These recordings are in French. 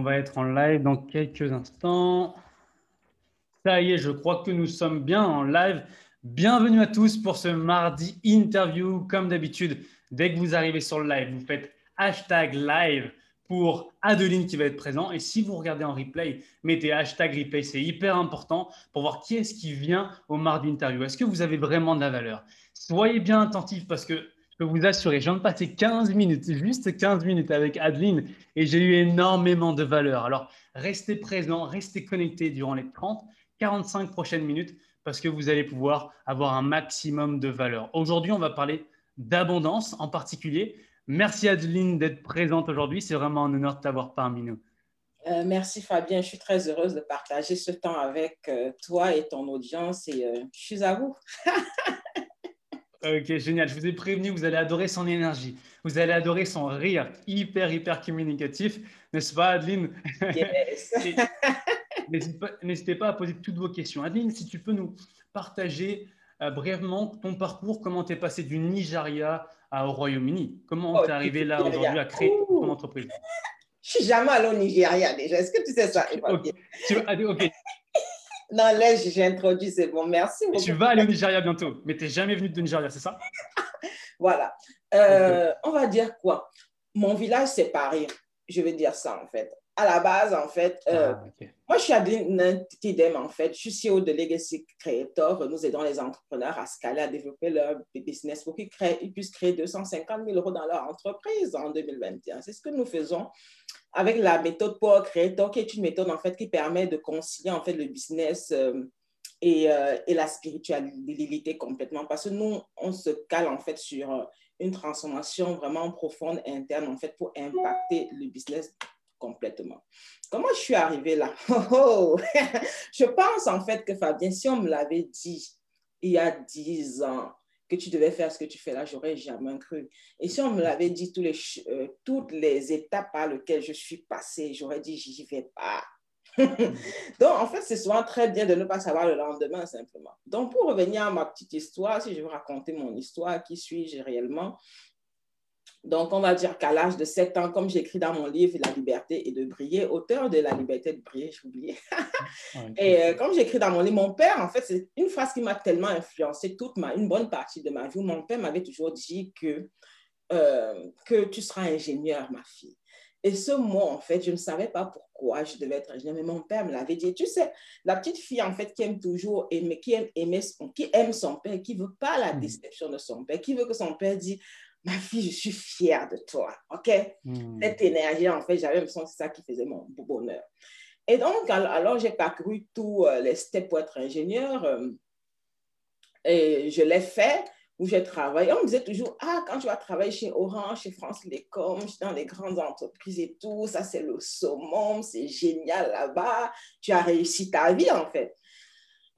On va être en live dans quelques instants. Ça y est, je crois que nous sommes bien en live. Bienvenue à tous pour ce mardi interview. Comme d'habitude, dès que vous arrivez sur le live, vous faites hashtag live pour Adeline qui va être présent. Et si vous regardez en replay, mettez hashtag replay. C'est hyper important pour voir qui est-ce qui vient au mardi interview. Est-ce que vous avez vraiment de la valeur? Soyez bien attentifs parce que peux vous assurer, je viens de passer 15 minutes, juste 15 minutes avec Adeline et j'ai eu énormément de valeur. Alors, restez présents, restez connectés durant les 30, 45 prochaines minutes parce que vous allez pouvoir avoir un maximum de valeur. Aujourd'hui, on va parler d'abondance en particulier. Merci Adeline d'être présente aujourd'hui. C'est vraiment un honneur de t'avoir parmi nous. Euh, merci Fabien, je suis très heureuse de partager ce temps avec euh, toi et ton audience et euh, je suis à vous. Ok, génial. Je vous ai prévenu, vous allez adorer son énergie. Vous allez adorer son rire, hyper, hyper communicatif. N'est-ce pas, Adeline? Yes. N'hésitez pas à poser toutes vos questions. Adeline, si tu peux nous partager euh, brièvement ton parcours, comment tu es passé du Nigeria au Royaume-Uni? Comment oh, tu es arrivé là aujourd'hui à créer ton entreprise? Je suis jamais allée au Nigeria déjà. Est-ce que tu sais ça? Ok. Tu, ok. Non, là, j'ai introduit, c'est bon, merci. Beaucoup. Tu vas aller au Nigeria bientôt, mais tu n'es jamais venu de Nigeria, c'est ça? Voilà. Euh, on va dire quoi? Mon village, c'est Paris. Je vais dire ça, en fait. À la base, en fait, euh, ah, moi, je suis à TDM, en fait. Je suis CEO de Legacy Creator. Nous aidons les entrepreneurs à scaler, à développer leur business pour qu'ils, créent, ils puissent créer 250 000 euros dans leur entreprise en 2021. C'est ce que nous faisons avec la méthode Power Creator, qui est une méthode en fait qui permet de concilier en fait le business euh, et, euh, et, la spiritualité complètement. Parce que nous, on se cale en fait sur une transformation vraiment profonde interne en fait pour impacter le business complètement. Comment je suis arrivée là? Oh, oh. je pense en fait que Fabien, si on me l'avait dit il y a 10 ans, que tu devais faire ce que tu fais là, j'aurais jamais cru. Et si on me l'avait dit tous les, euh, toutes les étapes par lesquelles je suis passée, j'aurais dit, j'y vais pas. Donc, en fait, c'est souvent très bien de ne pas savoir le lendemain, simplement. Donc, pour revenir à ma petite histoire, si je veux raconter mon histoire, qui suis-je réellement donc, on va dire qu'à l'âge de 7 ans, comme j'écris dans mon livre La liberté et de briller, auteur de La liberté de briller, j'ai oublié. et euh, comme j'écris dans mon livre, mon père, en fait, c'est une phrase qui m'a tellement influencé toute ma, une bonne partie de ma vie. Mon père m'avait toujours dit que, euh, que tu seras ingénieur, ma fille. Et ce mot, en fait, je ne savais pas pourquoi je devais être ingénieur, mais mon père me l'avait dit. Tu sais, la petite fille, en fait, qui aime toujours aimer, qui aime, aimer son, qui aime son père, qui ne veut pas la mm. déception de son père, qui veut que son père dise ma fille, je suis fière de toi, OK? Hmm. Cette énergie, en fait, j'avais l'impression que c'est ça qui faisait mon bonheur. Et donc, alors, j'ai parcouru tous euh, les steps pour être ingénieur euh, et je l'ai fait où j'ai travaillé. On me disait toujours, ah, quand tu vas travailler chez Orange, chez France Télécom, dans les grandes entreprises et tout, ça c'est le summum, c'est génial là-bas, tu as réussi ta vie en fait.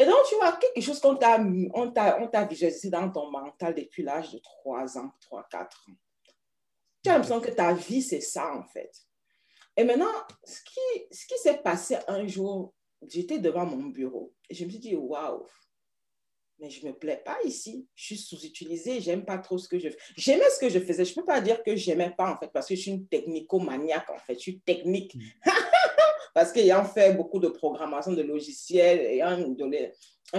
Et donc, tu vois, quelque chose qu'on t'a, on t'a, visualisé dans ton mental depuis l'âge de 3 ans, 3, 4 ans. Tu as l'impression que ta vie, c'est ça, en fait. Et maintenant, ce qui, ce qui s'est passé un jour, j'étais devant mon bureau et je me suis dit, waouh, mais je ne me plais pas ici. Je suis sous-utilisée, j'aime pas trop ce que je fais. J'aimais ce que je faisais. Je ne peux pas dire que j'aimais pas, en fait, parce que je suis une technico-maniaque, en fait. Je suis technique. Mm. parce qu'ayant fait beaucoup de programmation de logiciels, et un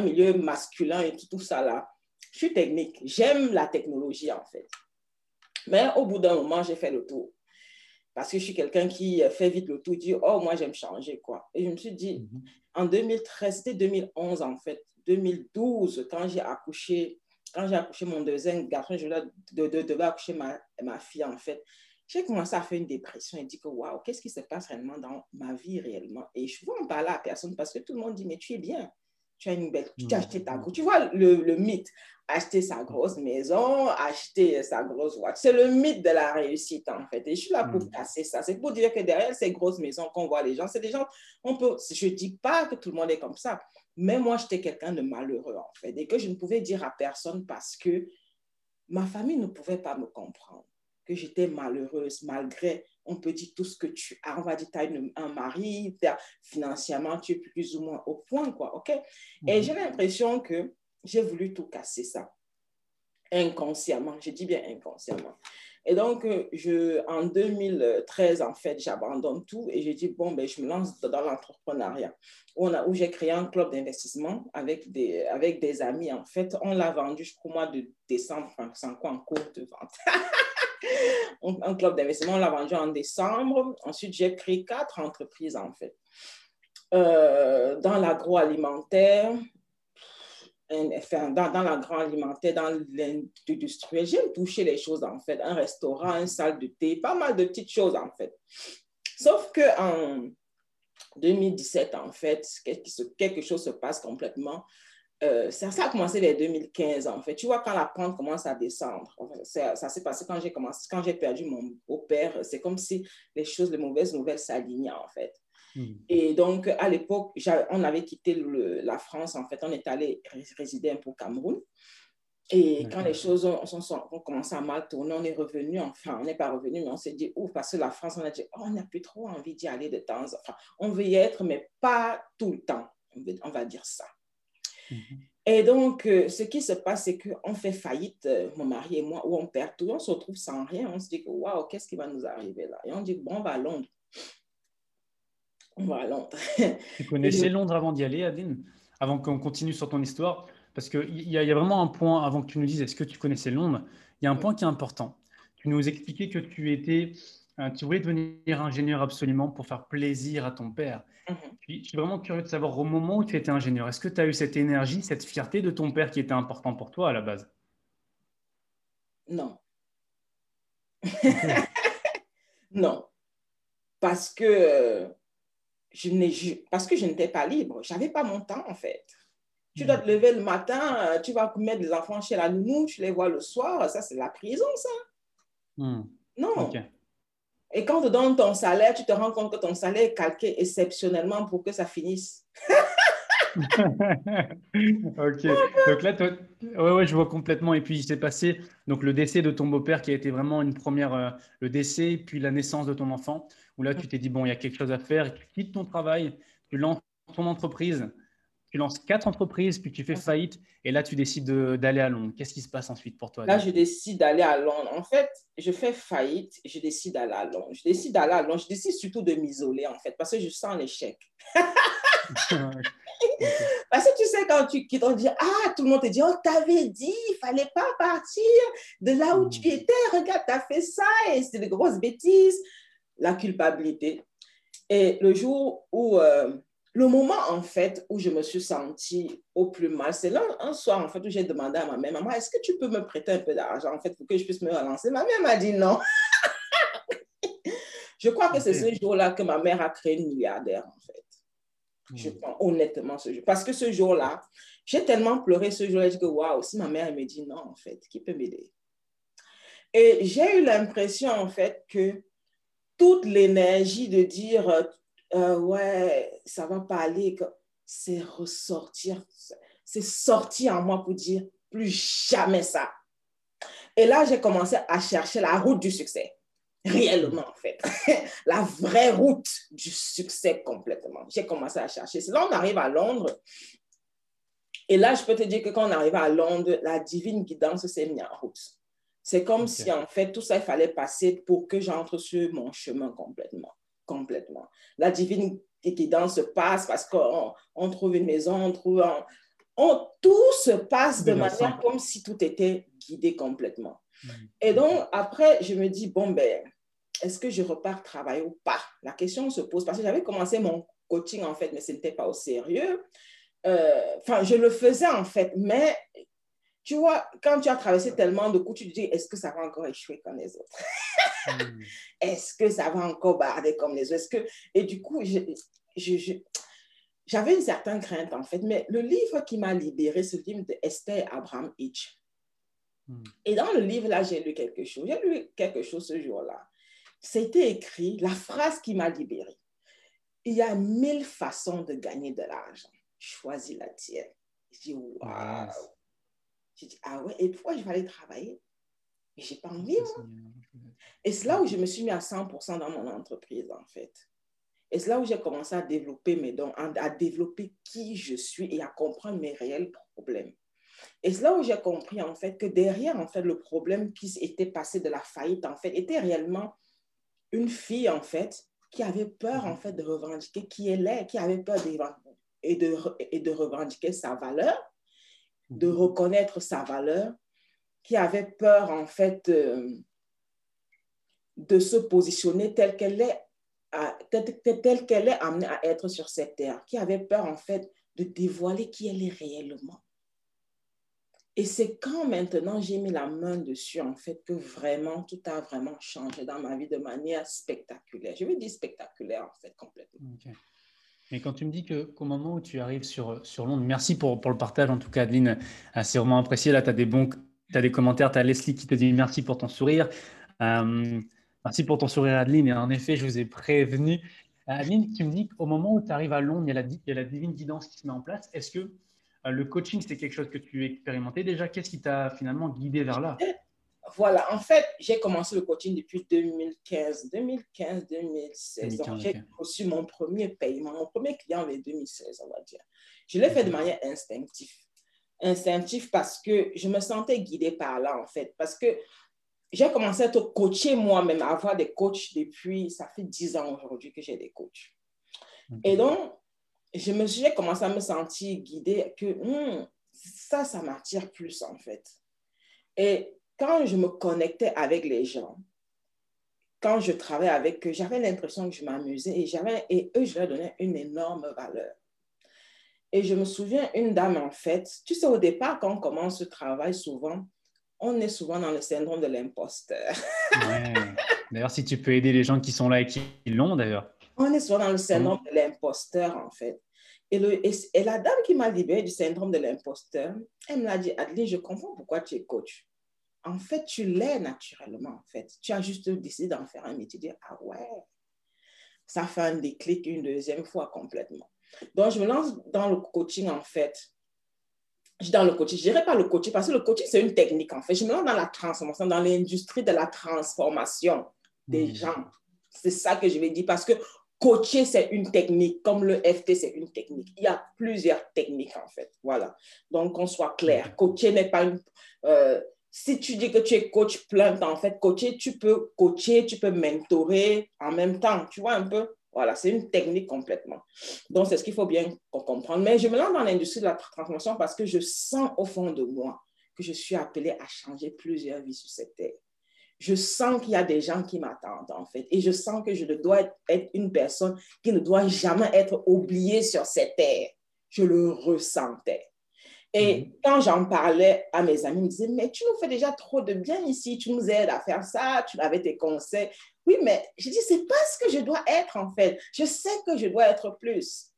milieu masculin et tout, tout ça là, je suis technique. J'aime la technologie en fait. Mais au bout d'un moment, j'ai fait le tour. Parce que je suis quelqu'un qui fait vite le tour, dit, oh, moi, j'aime changer, quoi. Et je me suis dit, mhm. en 2013, c'était 2011, en fait, 2012, quand j'ai accouché, quand j'ai accouché mon deuxième garçon, je devais accoucher ma, ma fille, en fait j'ai commencé à faire une dépression et dit que waouh, qu'est-ce qui se passe réellement dans ma vie réellement? Et je ne veux en parler à personne parce que tout le monde dit, mais tu es bien, tu as une belle, tu as acheté ta grosse, tu vois le, le, mythe, acheter sa grosse maison, acheter sa grosse voiture, c'est le mythe de la réussite en fait. Et je suis là pour mm. casser ça. C'est pour dire que derrière ces grosses maisons qu'on voit les gens, c'est des gens, on peut, je ne dis pas que tout le monde est comme ça, mais moi j'étais quelqu'un de malheureux en fait et que je ne pouvais dire à personne parce que ma famille ne pouvait pas me comprendre que j'étais malheureuse malgré, on peut dire tout ce que tu as. On va dire, tu as un mari, financièrement, tu es plus ou moins au point, quoi, OK? Et mhm. j'ai l'impression que j'ai voulu tout casser ça inconsciemment. Je dis bien inconsciemment. Et donc, je, en 2013, en fait, j'abandonne tout et je dis, bon, ben, je me lance dans l'entrepreneuriat, où, où j'ai créé un club d'investissement avec des, avec des amis. En fait, on l'a vendu, je crois, au mois de décembre, enfin, c'est quoi en cours de vente. un club d'investissement, on l'a vendu en décembre. Ensuite, j'ai créé quatre entreprises, en fait. Euh, dans l'agroalimentaire, enfin, dans, dans l'agroalimentaire, dans l'industriel, j'aime toucher les choses en fait. Un restaurant, une salle de thé, pas mal de petites choses en fait. Sauf qu'en 2017, en fait, quelque chose se passe complètement. Euh, ça, ça, a commencé vers 2015, en fait. Tu vois, quand la pente commence à descendre, ça, ça s'est passé quand j'ai commencé, quand j'ai perdu mon beau-père, c'est comme si les choses, les mauvaises nouvelles s'alignaient, en fait. Hmm. Et donc, à l'époque, on avait quitté la France, en fait, on est allé résider un peu au Cameroun. Et quand les choses ont, ont, commencé à mal tourner, on est revenu, enfin, on n'est pas revenu, mais on s'est dit, ouf, parce que la France, on a dit, oh, on n'a plus trop envie d'y aller de temps. Enfin, on veut y être, mais pas tout le temps. On, va dire ça. Hmm. Et donc, euh, ce qui se passe, c'est qu'on fait faillite, euh, mon mari et moi, ou on perd tout, on se retrouve sans rien. On se dit, waouh, qu'est-ce qui va nous arriver là? Et on dit, bon, on va à Londres on va à Londres. tu connaissais Londres avant d'y aller, Adine? Avant qu'on continue sur ton histoire? Parce qu'il y, a vraiment un point, avant que tu nous dises est-ce que tu connaissais Londres, il y a un point qui est important. Tu nous expliquais que tu étais, euh, tu voulais devenir ingénieur absolument pour faire plaisir à ton père. Mhm. Puis, je suis vraiment curieux de savoir au moment où tu étais ingénieur, est-ce que tu as eu cette énergie, cette fierté de ton père qui était important pour toi à la base? Non. non. Parce que je parce que je n'étais pas libre. Je n'avais pas mon temps, en fait. Tu dois te lever le matin, tu vas mettre les enfants chez la nounou, tu les vois le soir. Ça, c'est la prison, ça. Hmm. Non. Et quand tu donnes ton salaire, tu te rends compte que ton salaire est calqué exceptionnellement pour que ça finisse. ok. Donc là, ouais, ouais, je vois complètement. Et puis, il s'est passé donc, le décès de ton beau-père qui a été vraiment une première, euh, le décès, puis la naissance de ton enfant où là, tu t'es dit, bon, il y a quelque chose à faire, tu quittes ton travail, tu lances ton entreprise, tu lances quatre entreprises, puis tu fais faillite, et là, tu décides d'aller à Londres. Qu'est-ce qui se passe ensuite pour toi Là, je décide d'aller à Londres. En fait, je fais faillite, je décide d'aller à Londres. Je décide d'aller à Londres. Je décide surtout de m'isoler, en fait, parce que je sens l'échec. Parce que tu sais, quand tu quittes, on dit Ah, tout le monde te dit Oh, t'avais dit, il fallait pas partir de là où tu hmm. étais. Regarde, tu as fait ça et c'est de grosses bêtises la culpabilité. Et le jour où, euh, le moment en fait où je me suis sentie au plus mal, c'est là un soir en fait où j'ai demandé à ma mère, maman, est-ce que tu peux me prêter un peu d'argent en fait pour que je puisse me relancer? Ma mère m'a dit non. je crois que c'est ce jour-là que ma mère a créé une milliardaire en fait. Je hmm. pense honnêtement ce jour. Parce que ce jour-là, j'ai tellement pleuré ce jour-là, je dis que waouh, si ma mère me dit non en fait, qui peut m'aider? Et j'ai eu l'impression en fait que toute l'énergie de dire euh, ouais, ça va pas aller, c'est ressortir, c'est sortir en moi pour dire plus jamais ça. Et là, j'ai commencé à chercher la route du succès, réellement en fait, la vraie route du succès complètement. J'ai commencé à chercher. C'est là on arrive à Londres. Et là, je peux te dire que quand on arrive à Londres, la divine guidance s'est mise en route. C'est comme si, en fait, tout ça, il fallait passer pour que j'entre sur mon chemin complètement. Complètement. La divine guidance se passe parce qu'on on trouve une maison, on trouve... On, tout se passe de manière comme si tout était guidé complètement. Mm. Et donc, après, je me dis, bon, ben, est-ce que je repars travailler ou pas? La question se pose parce que j'avais commencé mon coaching, en fait, mais ce n'était pas au sérieux. Euh, enfin, je le faisais, en fait, mais tu vois, quand tu as traversé tellement de coups, tu te dis, est-ce que ça va encore échouer comme les autres? Hmm. Est-ce que ça va encore barder comme les autres? Que... Et du coup, j'avais une certaine crainte, en fait. Mais le livre qui m'a libéré, c'est le livre de Esther Abraham Hitch. Hmm. Et dans le livre, là, j'ai lu quelque chose. J'ai lu quelque chose ce jour-là. C'était écrit, la phrase qui m'a libérée. Il y a mille façons de gagner de l'argent. Choisis la tienne. Je dis, waouh! J'ai dit, ah ouais, et pourquoi je vais aller travailler? Mais j'ai pas envie, moi. Et c'est là où je me suis mis à 100% dans mon entreprise, en fait. Et c'est là où j'ai commencé à développer mes dons, à développer qui je suis et à comprendre mes réels problèmes. Et c'est là où j'ai compris, en fait, que derrière, en fait, le problème qui était passé de la faillite, en fait, était réellement une fille, en fait, qui avait peur, en fait, de revendiquer qui elle est, qui avait peur de, et, de, et de revendiquer sa valeur, de reconnaître sa valeur, qui avait peur, en fait, euh, de se positionner telle qu'elle est, qu'elle est amenée à être sur cette terre, qui avait peur, en fait, de dévoiler qui elle est réellement. Et c'est quand maintenant j'ai mis la main dessus, en fait, que vraiment, tout a vraiment changé dans ma vie de manière spectaculaire. Je vais dire spectaculaire, en fait, complètement. Mais quand tu me dis qu'au moment où tu arrives sur, sur Londres, merci pour, pour le partage, en tout cas, Adeline, ah, c'est vraiment apprécié. Là, tu as des bons as des commentaires, tu as Leslie qui te dit merci pour ton sourire. Euh, merci pour ton sourire, Adeline. Et en effet, je vous ai prévenu. Adeline, tu me dis qu'au moment où tu arrives à Londres, il y, a la, il y a la divine guidance qui se met en place. Est-ce que euh, le coaching, c'était quelque chose que tu expérimentais déjà? Qu'est-ce qui t'a finalement guidé vers là? Voilà, en fait, j'ai commencé le coaching depuis 2015, 2015, 2016. j'ai reçu mon premier paiement, mon premier client en 2016, on va dire. Je l'ai fait de manière instinctive instinctif parce que je me sentais guidée par là, en fait. Parce que j'ai commencé à être coachée moi-même, à avoir des coachs depuis, ça fait dix ans aujourd'hui que j'ai des coachs. Et donc, je me suis commencé à me sentir guidée que hmm, ça, ça m'attire plus, en fait. Et quand je me connectais avec les gens, quand je travaillais avec eux, j'avais l'impression que je m'amusais et, et eux, je leur donnais une énorme valeur. Et je me souviens, une dame, en fait, tu sais, au départ, quand on commence ce travail, souvent, on est souvent dans le syndrome de l'imposteur. D'ailleurs, si tu peux aider les gens qui sont là et qui l'ont, d'ailleurs. On est souvent dans le syndrome de l'imposteur, en fait. Et, le, et, la dame qui m'a libérée du syndrome de l'imposteur, elle me l'a dit, Adeline, je comprends pourquoi tu es coach. En fait, tu l'es naturellement, en fait. Tu as juste décidé d'en faire un métier. Dire, ah ouais, ça fait un déclic une deuxième fois complètement. Donc, je me lance dans le coaching, en fait. Je dans le coaching. Je dirais pas le coaching parce que le coaching, c'est une technique, en fait. Je me lance dans la transformation, dans l'industrie de la transformation des hmm. gens. C'est ça que je vais dire parce que coacher, c'est une technique, comme le FT, c'est une technique. Il y a plusieurs techniques, en fait. Voilà. Donc, qu'on soit clair. Hmm. Coacher n'est pas une... Euh, si tu dis que tu es coach plein temps, en fait, coacher, tu peux coacher, tu peux mentorer en même temps. Tu vois un peu? Voilà, c'est une technique complètement. Donc, c'est ce qu'il faut bien comprendre. Mais je me lance dans l'industrie de la transformation parce que je sens au fond de moi que je suis appelée à changer plusieurs vies sur cette terre. Je sens qu'il y a des gens qui m'attendent, en fait. Et je sens que je dois être une personne qui ne doit jamais être oubliée sur cette terre. Je le ressentais. Et mhm. quand j'en parlais à mes amis, ils me disaient, mais tu nous fais déjà trop de bien ici, tu nous aides à faire ça, tu avais tes conseils. Oui, mais je dis, c'est pas ce que je dois être en fait. Je sais que je dois être plus.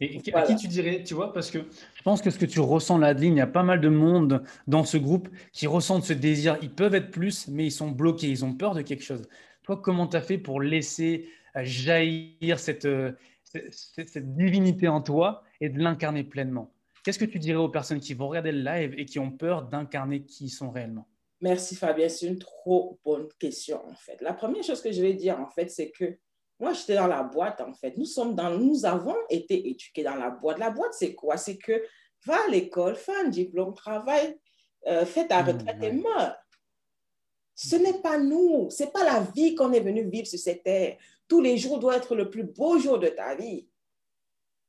Et à qui tu dirais, tu vois, parce que je pense que ce que tu ressens là, Adeline, il y a pas mal de monde dans ce groupe qui ressentent ce désir. Ils peuvent être plus, mais ils sont bloqués, ils ont peur de quelque chose. Toi, comment tu as fait pour laisser euh, jaillir cette, euh, cette, cette divinité en toi et de l'incarner pleinement Qu'est-ce que tu dirais aux personnes qui vont regarder le live et qui ont peur d'incarner qui ils sont réellement? Merci Fabien, c'est une trop bonne question en fait. La première chose que je vais dire en fait, c'est que moi j'étais dans la boîte en fait. Nous sommes dans, nous avons été éduqués dans la boîte. La boîte c'est quoi? C'est que va à l'école, fais un diplôme, travaille, euh, fais ta mmh, retraite et meurs. Ce n'est pas nous, c'est pas la vie qu'on est venu vivre sur cette terre. Tous les jours doivent être le plus beau jour de ta vie.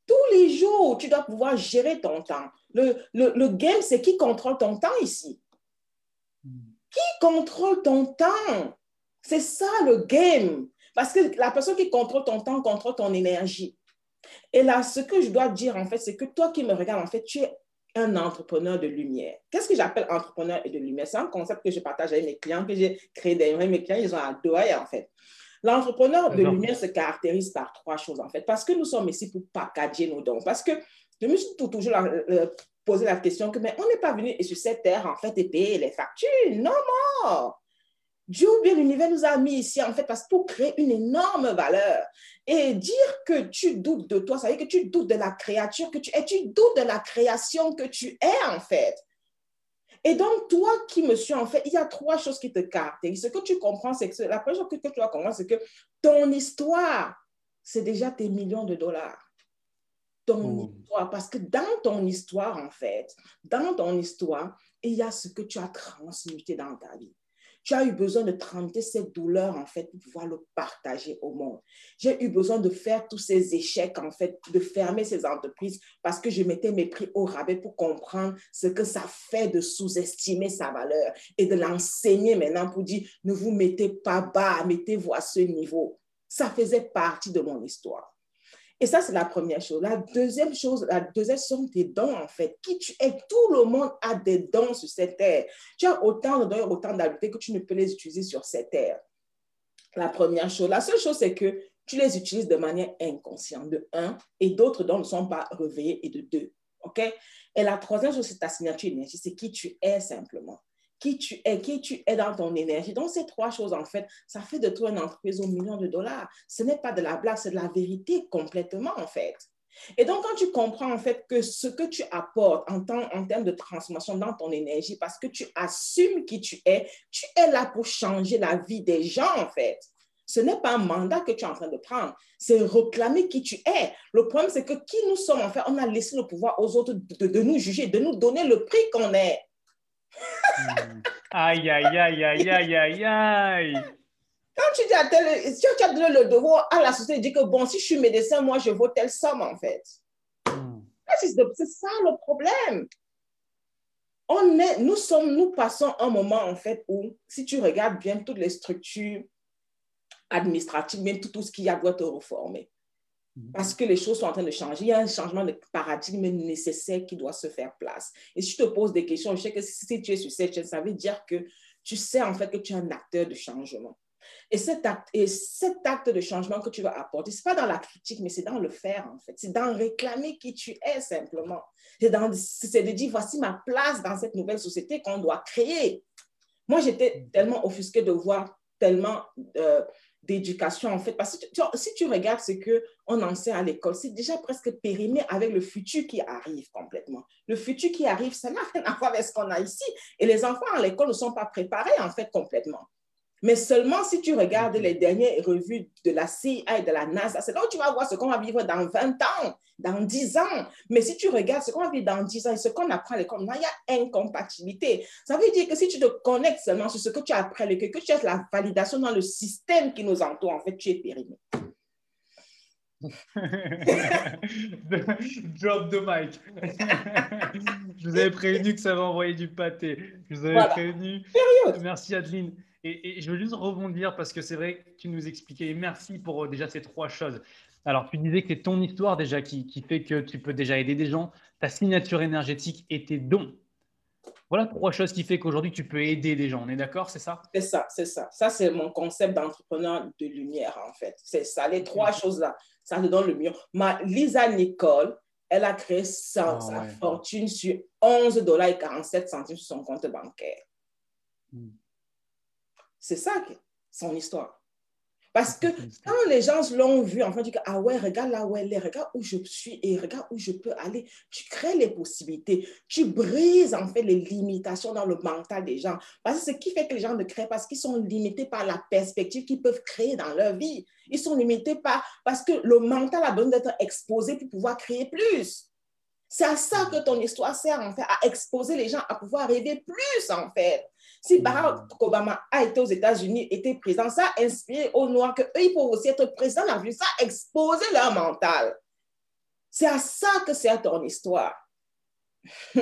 Tous les jours, tu dois pouvoir gérer ton temps. Le, le, le game, c'est qui contrôle ton temps ici? Qui contrôle ton temps? C'est ça le game. Parce que la personne qui contrôle ton temps contrôle ton énergie. Et là, ce que je dois dire, en fait, c'est que toi qui me regardes, en fait, tu es un entrepreneur de lumière. Qu'est-ce que j'appelle entrepreneur de lumière? C'est un concept que je partage avec mes clients, que j'ai créé d'ailleurs. Mes clients, ils ont adoré, en fait. L'entrepreneur de lumière se caractérise par trois choses, en fait. Parce que nous sommes ici pour packager nos dons. Parce que je me suis toujours poser la question que, mais on n'est pas venu sur cette terre, en fait, et payer les factures. Non, non. Dieu ou bien l'univers nous a mis ici, en fait, parce pour créer une énorme valeur. Et dire que tu doutes de toi, ça veut dire que tu doutes de la créature que tu es, tu doutes de la création que tu es, en fait. Et donc, toi qui me suis, en fait, il y a trois choses qui te caractérisent. Ce que tu comprends, c'est que la première chose que, que tu dois comprendre, c'est que ton histoire, c'est déjà tes millions de dollars. ton oh. histoire. Parce que dans ton histoire, en fait, dans ton histoire, il y a ce que tu as transmuté dans ta vie. Tu as eu besoin de transmuter cette douleur, en fait, pour pouvoir le partager au monde. J'ai eu besoin de faire tous ces échecs, en fait, de fermer ces entreprises parce que je mettais mes prix au rabais pour comprendre ce que ça fait de sous-estimer sa valeur et de l'enseigner maintenant pour dire, ne vous mettez pas bas, mettez-vous à ce niveau. Ça faisait partie de mon histoire. Et ça, c'est la première chose. La deuxième chose, la deuxième sont tes dons, en fait. Qui tu es, tout le monde a des dons sur cette terre. Tu as autant de dons autant d'habiletés que tu ne peux les utiliser sur cette terre. La première chose. La seule chose, c'est que tu les utilises de manière inconsciente, de un, et d'autres dons ne sont pas réveillés, et de deux. OK? Et la troisième chose, c'est ta signature énergie, c'est qui tu es simplement qui tu es, qui tu es dans ton énergie. Donc, ces trois choses, en fait, ça fait de toi une entreprise aux millions de dollars. Ce n'est pas de la blague, c'est de la vérité complètement, en fait. Et donc, quand tu comprends, en fait, que ce que tu apportes en, en termes de transformation dans ton énergie, parce que tu assumes qui tu es, tu es là pour changer la vie des gens, en fait. Ce n'est pas un mandat que tu es en train de prendre, c'est réclamer qui tu es. Le problème, c'est que qui nous sommes, en fait, on a laissé le pouvoir aux autres de nous juger, de nous donner le prix qu'on est. Aïe, aïe, aïe, aïe, aïe, aïe, aïe. Quand tu dis à tel, si tu as donné le devoir à la société, dis que bon, si je suis médecin, moi, je vaux telle somme, en fait. Hmm. C'est ça le problème. On est, nous sommes, nous passons un moment, en fait, où, si tu regardes bien toutes les structures administratives, même tout, tout ce qu'il y a doit te reformer. Parce que les choses sont en train de changer. Il y a un changement de paradigme nécessaire qui doit se faire place. Et si je te pose des questions, je sais que si tu es sur cette chaîne, ça veut dire que tu sais en fait que tu es un acteur de changement. Et cet acte, et cet acte de changement que tu vas apporter, ce n'est pas dans la critique, mais c'est dans le faire, en fait. C'est dans réclamer qui tu es, simplement. C'est de dire, voici ma place dans cette nouvelle société qu'on doit créer. Moi, j'étais tellement offusquée de voir tellement euh, d'éducation, en fait. Parce que si tu regardes ce qu'on enseigne à l'école, c'est déjà presque périmé avec le futur qui arrive complètement. Le futur qui arrive, ça n'a rien à voir avec ce qu'on a ici. Et les enfants à l'école ne sont pas préparés, en fait, complètement. Mais seulement si tu regardes les dernières revues de la CIA et de la NASA, c'est là où tu vas voir ce qu'on va vivre dans 20 ans, dans 10 ans. Mais si tu regardes ce qu'on va vivre dans 10 ans et ce qu'on apprend à l'école, il y a incompatibilité. Ça veut dire que si tu te connectes seulement sur ce que tu à l'école, que tu as la validation dans le système qui nous entoure, en fait, tu es périmé. Drop the mic. je vous avais prévenu que ça va envoyer du pâté. Je vous avais prévenu. Merci Adeline. Et, je veux juste rebondir parce que c'est vrai que tu nous expliquais. Merci pour euh, déjà ces trois choses. Alors, tu disais que c'est ton histoire déjà qui, qui, fait que tu peux déjà aider des gens, ta signature énergétique et tes dons. Voilà trois choses qui fait qu'aujourd'hui tu peux aider des gens. On est d'accord, c'est ça? C'est ça, c'est ça. Ça, c'est mon concept d'entrepreneur de lumière, en fait. C'est ça, les trois choses-là. Ça te donne le mieux. Ma Lisa Nicole, elle a créé sa, ah fortune sur 11 dollars et 47 centimes sur son compte bancaire. Hmm. C'est ça, son histoire. Parce que quand les gens l'ont vu, en fait, disent Ah ouais, regarde là où elle est, regarde où je suis et regarde où je peux aller. Tu crées les possibilités. Tu brises en fait les limitations dans le mental des gens. Parce que ce qui fait que les gens ne créent parce qu'ils sont limités par la perspective qu'ils peuvent créer dans leur vie. Ils sont limités par parce que le mental a besoin d'être exposé pour pouvoir créer plus. C'est à ça que ton histoire sert, en fait, à exposer les gens à pouvoir rêver plus, en fait. Si Barack Obama a été aux États-Unis, était président, ça a inspiré aux Noirs qu'eux, ils peuvent aussi être présidents dans ça a exposé leur mental. C'est à ça que sert ton histoire.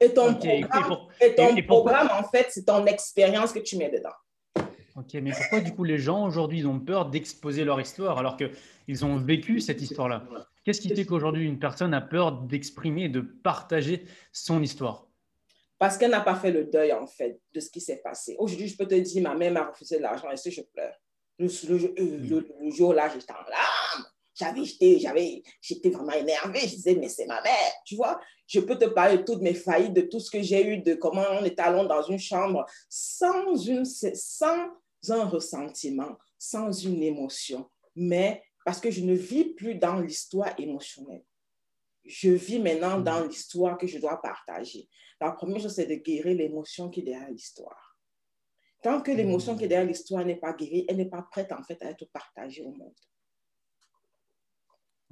et ton programme, et ton programme en fait, c'est ton expérience que tu mets dedans. Ok, mais pourquoi du coup les gens aujourd'hui ont peur d'exposer leur histoire alors qu'ils ont vécu cette histoire-là? Qu'est-ce qui fait qu'aujourd'hui une personne a peur d'exprimer de partager son histoire? Parce qu'elle n'a pas fait le deuil en fait de ce qui s'est passé. Aujourd'hui, je peux te dire, ma mère m'a refusé de l'argent et si je pleure. Le, euh, jour-là, j'étais en larmes. J'avais, j'étais vraiment énervée. Je disais, mais c'est ma mère, tu vois. Je peux te parler de toutes mes faillites, de tout ce que j'ai eu, de comment on est allé dans une chambre sans, une, sans un ressentiment, sans une émotion. Mais parce que je ne vis plus dans l'histoire émotionnelle. Je vis maintenant mm. dans l'histoire que je dois partager. La première chose, c'est de guérir l'émotion qui est derrière l'histoire. Tant que l'émotion qui est derrière l'histoire n'est pas guérie, elle n'est pas prête en fait à être partagée au monde.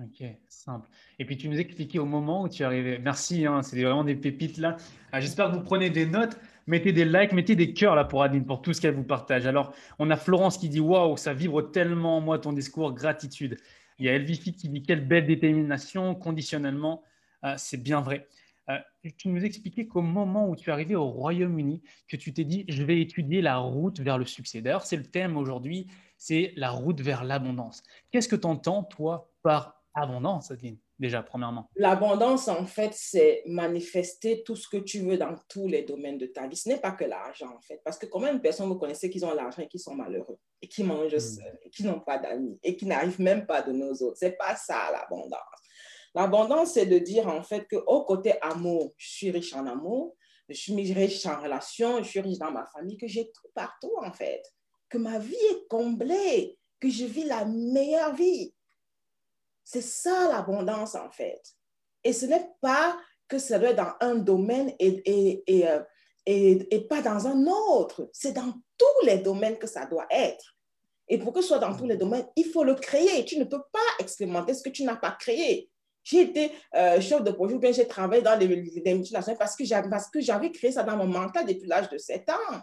Ok, simple. Et puis tu nous expliquais au moment où tu arrivé. Merci, hein, c'est vraiment des pépites là. Ah, j'espère que vous prenez des notes. Mettez des likes, mettez des cœurs là pour Adeline, pour tout ce qu'elle vous partage. Alors, on a Florence qui dit Waouh, ça vibre tellement, moi, ton discours, gratitude. Il y a Elvifi qui dit Quelle belle détermination, conditionnellement. Ah, c'est bien vrai. Tu nous expliquais qu'au moment où tu es arrivé au Royaume-Uni, que tu t'es dit, je vais étudier la route vers le succès. D'ailleurs, c'est le thème aujourd'hui, c'est la route vers l'abondance. Qu'est-ce que tu entends, toi, par abondance, Adeline Déjà, premièrement? L'abondance, en fait, c'est manifester tout ce que tu veux dans tous les domaines de ta vie. Ce n'est pas que l'argent, en fait. Parce que combien de personnes vous connaissez qui ont l'argent et qui sont malheureux et qui mangent hmm. seuls et qui n'ont pas d'amis et qui n'arrivent même pas de nos autres. Ce n'est pas ça, l'abondance. L'abondance, c'est de dire en fait qu'au côté amour, je suis riche en amour, je suis riche en relation, je suis riche dans ma famille, que j'ai tout partout en fait, que ma vie est comblée, que je vis la meilleure vie. C'est ça l'abondance en fait. Et ce n'est pas que ça doit être dans un domaine et, et, et, euh, et, et pas dans un autre. C'est dans tous les domaines que ça doit être. Et pour que ce soit dans tous les domaines, il faut le créer. Tu ne peux pas expérimenter ce que tu n'as pas créé. J'ai été euh, chef de projet ou bien j'ai travaillé dans les, multinationales parce que j'avais créé ça dans mon mental depuis l'âge de 7 ans.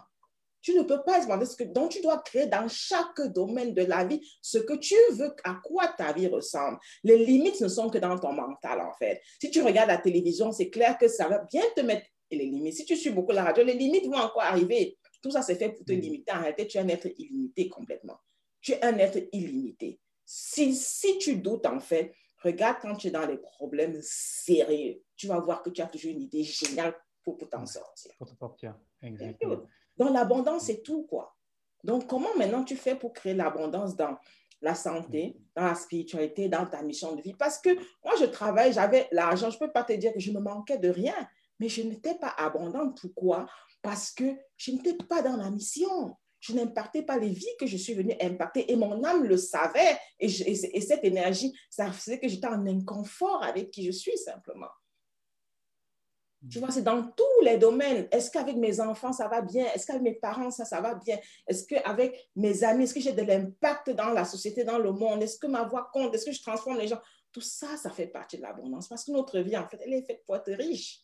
Tu ne peux pas demander ce que, donc tu dois créer dans chaque domaine de la vie ce que tu veux, à quoi ta vie ressemble. Les limites ne sont que dans ton mental, en fait. Si tu regardes la télévision, c'est clair que ça va bien te mettre les limites. Si tu suis beaucoup la radio, les limites vont encore arriver. Tout ça, c'est fait pour te mm. limiter. En réalité, tu es un être illimité complètement. Tu es un être illimité. Si, si tu doutes, en fait, Regarde quand tu es dans les problèmes sérieux. Tu vas voir que tu as toujours une idée géniale pour, t'en sortir. Pour t'en sortir, exactement. Dans l'abondance, c'est tout, quoi. Donc, comment maintenant tu fais pour créer l'abondance dans la santé, dans la spiritualité, dans ta mission de vie? Parce que moi, je travaille, j'avais l'argent, je ne peux pas te dire que je me manquais de rien, mais je n'étais pas abondante. Pourquoi? Parce que je n'étais pas dans la mission je n'impactais pas les vies que je suis venue impacter et mon âme le savait et, cette énergie, ça faisait que j'étais en inconfort avec qui je suis simplement. Tu vois, c'est dans tous les domaines. Est-ce qu'avec mes enfants, ça va bien? Est-ce qu'avec mes parents, ça, ça va bien? Est-ce qu'avec mes amis, est-ce que j'ai de l'impact dans la société, dans le monde? Est-ce que ma voix compte? Est-ce que je transforme les gens? Tout ça, ça fait partie de l'abondance parce que notre vie, en fait, elle est faite pour être riche.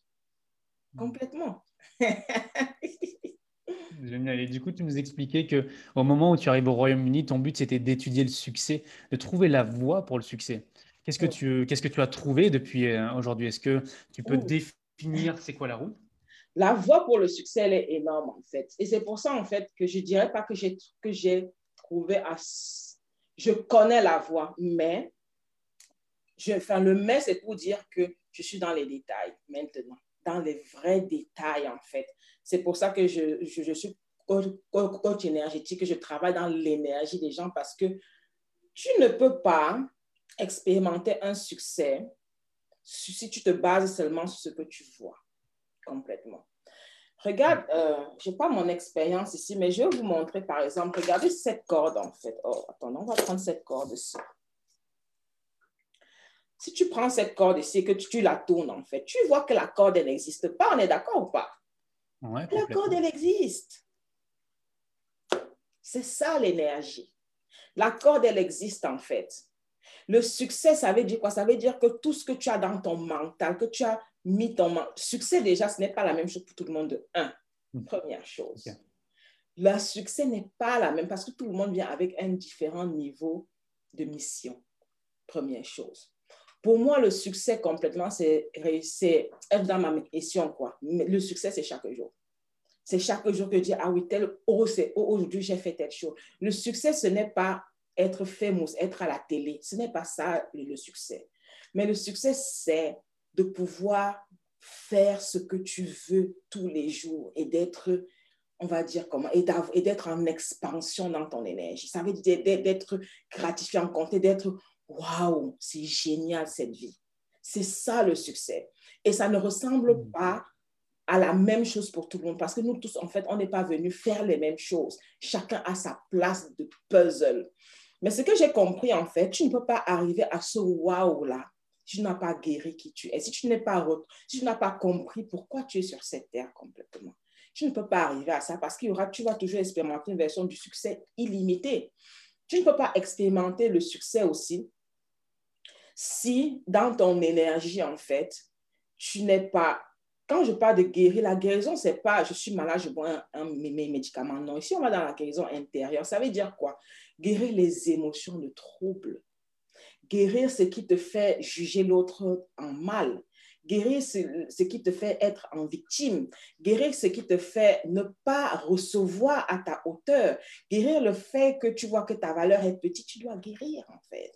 Complètement. Génial. Et du coup, tu nous expliquais que au moment où tu arrives au Royaume-Uni, ton but c'était d'étudier le succès, de trouver la voie pour le succès. Qu'est-ce que tu qu'est-ce que tu as trouvé depuis euh, aujourd'hui? Est-ce que tu peux définir c'est quoi la route? La voie pour le succès elle est énorme en fait, et c'est pour ça en fait que je dirais pas que j'ai que j'ai trouvé à... je connais la voie, mais je enfin le mais c'est pour dire que je suis dans les détails maintenant dans les vrais détails, en fait. C'est pour ça que je, je, suis coach énergétique, je travaille dans l'énergie des gens parce que tu ne peux pas expérimenter un succès si tu te bases seulement sur ce que tu vois complètement. Regarde, euh, je n'ai pas mon expérience ici, mais je vais vous montrer par exemple, regardez cette corde en fait. Oh, attends, on va prendre cette corde-ci. Si tu prends cette corde ici et que tu, la tournes, en fait, tu vois que la corde, elle n'existe pas. On est d'accord ou pas? la corde, elle existe. C'est ça l'énergie. La corde, elle existe en fait. Le succès, ça veut dire quoi? Ça veut dire que tout ce que tu as dans ton mental, que tu as mis ton mental. Succès, déjà, ce n'est pas la même chose pour tout le monde. Un, hmm. première chose. Le succès n'est pas la même parce que tout le monde vient avec un différent niveau de mission. Première chose. Pour moi, le succès complètement, c'est être dans ma mission, quoi. le succès, c'est chaque jour. C'est chaque jour que dis, ah oui, tel, oh, oh, aujourd'hui, j'ai fait telle chose. Le succès, ce n'est pas être famous, être à la télé. Ce n'est pas ça, le succès. Mais le succès, c'est de pouvoir faire ce que tu veux tous les jours et d'être, on va dire comment, et d'être en expansion dans ton énergie. Ça veut dire d'être gratifiant, compter, d'être waouh, c'est génial cette vie. C'est ça le succès. Et ça ne ressemble mm. pas à la même chose pour tout le monde parce que nous tous, en fait, on n'est pas venus faire les mêmes choses. Chacun a sa place de puzzle. Mais ce que j'ai compris, en fait, tu ne peux pas arriver à ce waouh-là si tu n'as pas guéri qui tu es, si tu n'es pas si tu n'as pas compris pourquoi tu es sur cette terre complètement. Tu ne peux pas arriver à ça parce qu'il y aura, tu vas toujours expérimenter une version du succès illimité. Tu ne peux pas expérimenter le succès aussi si dans ton énergie, en fait, tu n'es pas quand je parle de guérir, la guérison, c'est pas je suis malade, je bois un, mes médicaments. Non, ici, on va dans la guérison intérieure. Ça veut dire quoi? Guérir les émotions, le trouble. Guérir ce qui te fait juger l'autre en mal. Guérir ce, qui te fait être en victime. Guérir ce qui te fait ne pas recevoir à ta hauteur. Guérir le fait que tu vois que ta valeur est petite. Tu dois guérir, en fait.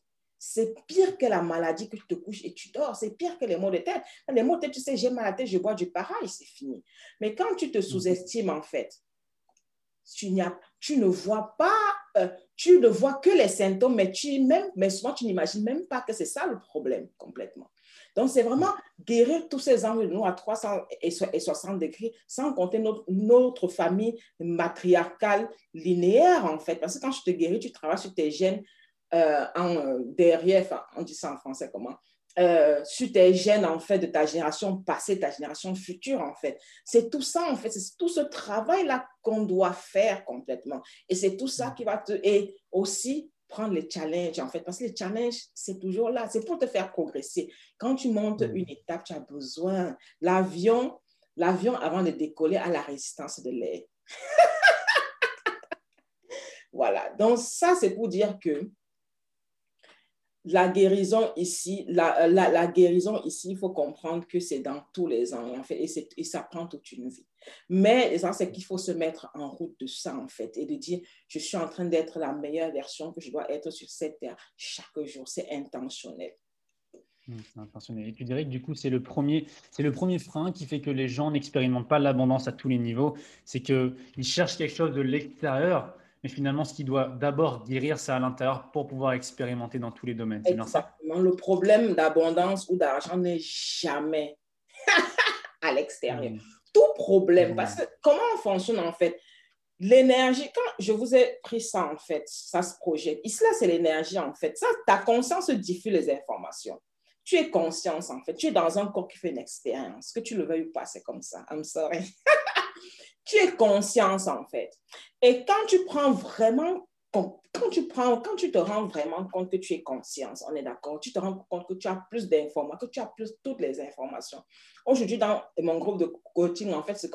C'est pire que la maladie que tu te couches et tu dors. C'est pire que les maux de tête. Les maux de tête, tu sais, j'ai mal à la tête, je bois du pareil, c'est fini. Mais quand tu te sous-estimes, en fait, tu, tu ne vois pas, euh, tu ne vois que les symptômes, mais, tu, même, mais souvent, tu n'imagines même pas que c'est ça le problème complètement. Donc, c'est vraiment guérir tous ces angles de nous à 360 degrés, sans compter notre, notre famille matriarcale linéaire, en fait. Parce que quand je te guéris, tu travailles sur tes gènes en, derrière, on dit ça en français comment, euh, sur tes gènes, en fait, de ta génération passée, ta génération future, en fait. C'est tout ça, en fait. C'est tout ce travail-là qu'on doit faire complètement. Et c'est tout ça qui va te... Et aussi, prendre les challenges, en fait. Parce que les challenges, c'est toujours là. C'est pour te faire progresser. Quand tu montes mm. une étape, tu as besoin. L'avion, l'avion, avant de décoller, a la résistance de l'air. voilà. Donc, ça, c'est pour dire que la guérison ici, la, la, guérison ici, il faut comprendre que c'est dans tous les ans, en fait, et, et ça prend toute une vie. Mais c'est qu'il faut se mettre en route de ça, en fait, et de dire, je suis en train d'être la meilleure version que je dois être sur cette terre chaque jour. C'est intentionnel. Mmh, c'est intentionnel. Et tu dirais que du coup, c'est le c'est le premier frein qui fait que les gens n'expérimentent pas l'abondance à tous les niveaux. C'est qu'ils cherchent quelque chose de l'extérieur mais finalement, ce qui doit d'abord guérir, c'est à l'intérieur pour pouvoir expérimenter dans tous les domaines. Exactement. Le problème d'abondance ou d'argent n'est jamais à l'extérieur. Mm. Tout problème, mm. parce que comment on fonctionne en fait? L'énergie, quand je vous ai pris ça en fait, ça se projette. Ici, là, c'est l'énergie en fait. Ça, ta conscience diffuse les informations. Tu es conscience en fait. Tu es dans un corps qui fait une expérience. Que tu le veuilles ou pas, c'est comme ça. I'm sorry. tu es conscience en fait. Et quand tu prends vraiment, quand tu prends, quand tu te rends vraiment compte que tu es conscience, on est d'accord, tu te rends compte que tu as plus d'informations, que tu as plus toutes les informations. Aujourd'hui, dans mon groupe de coaching, en fait, c'est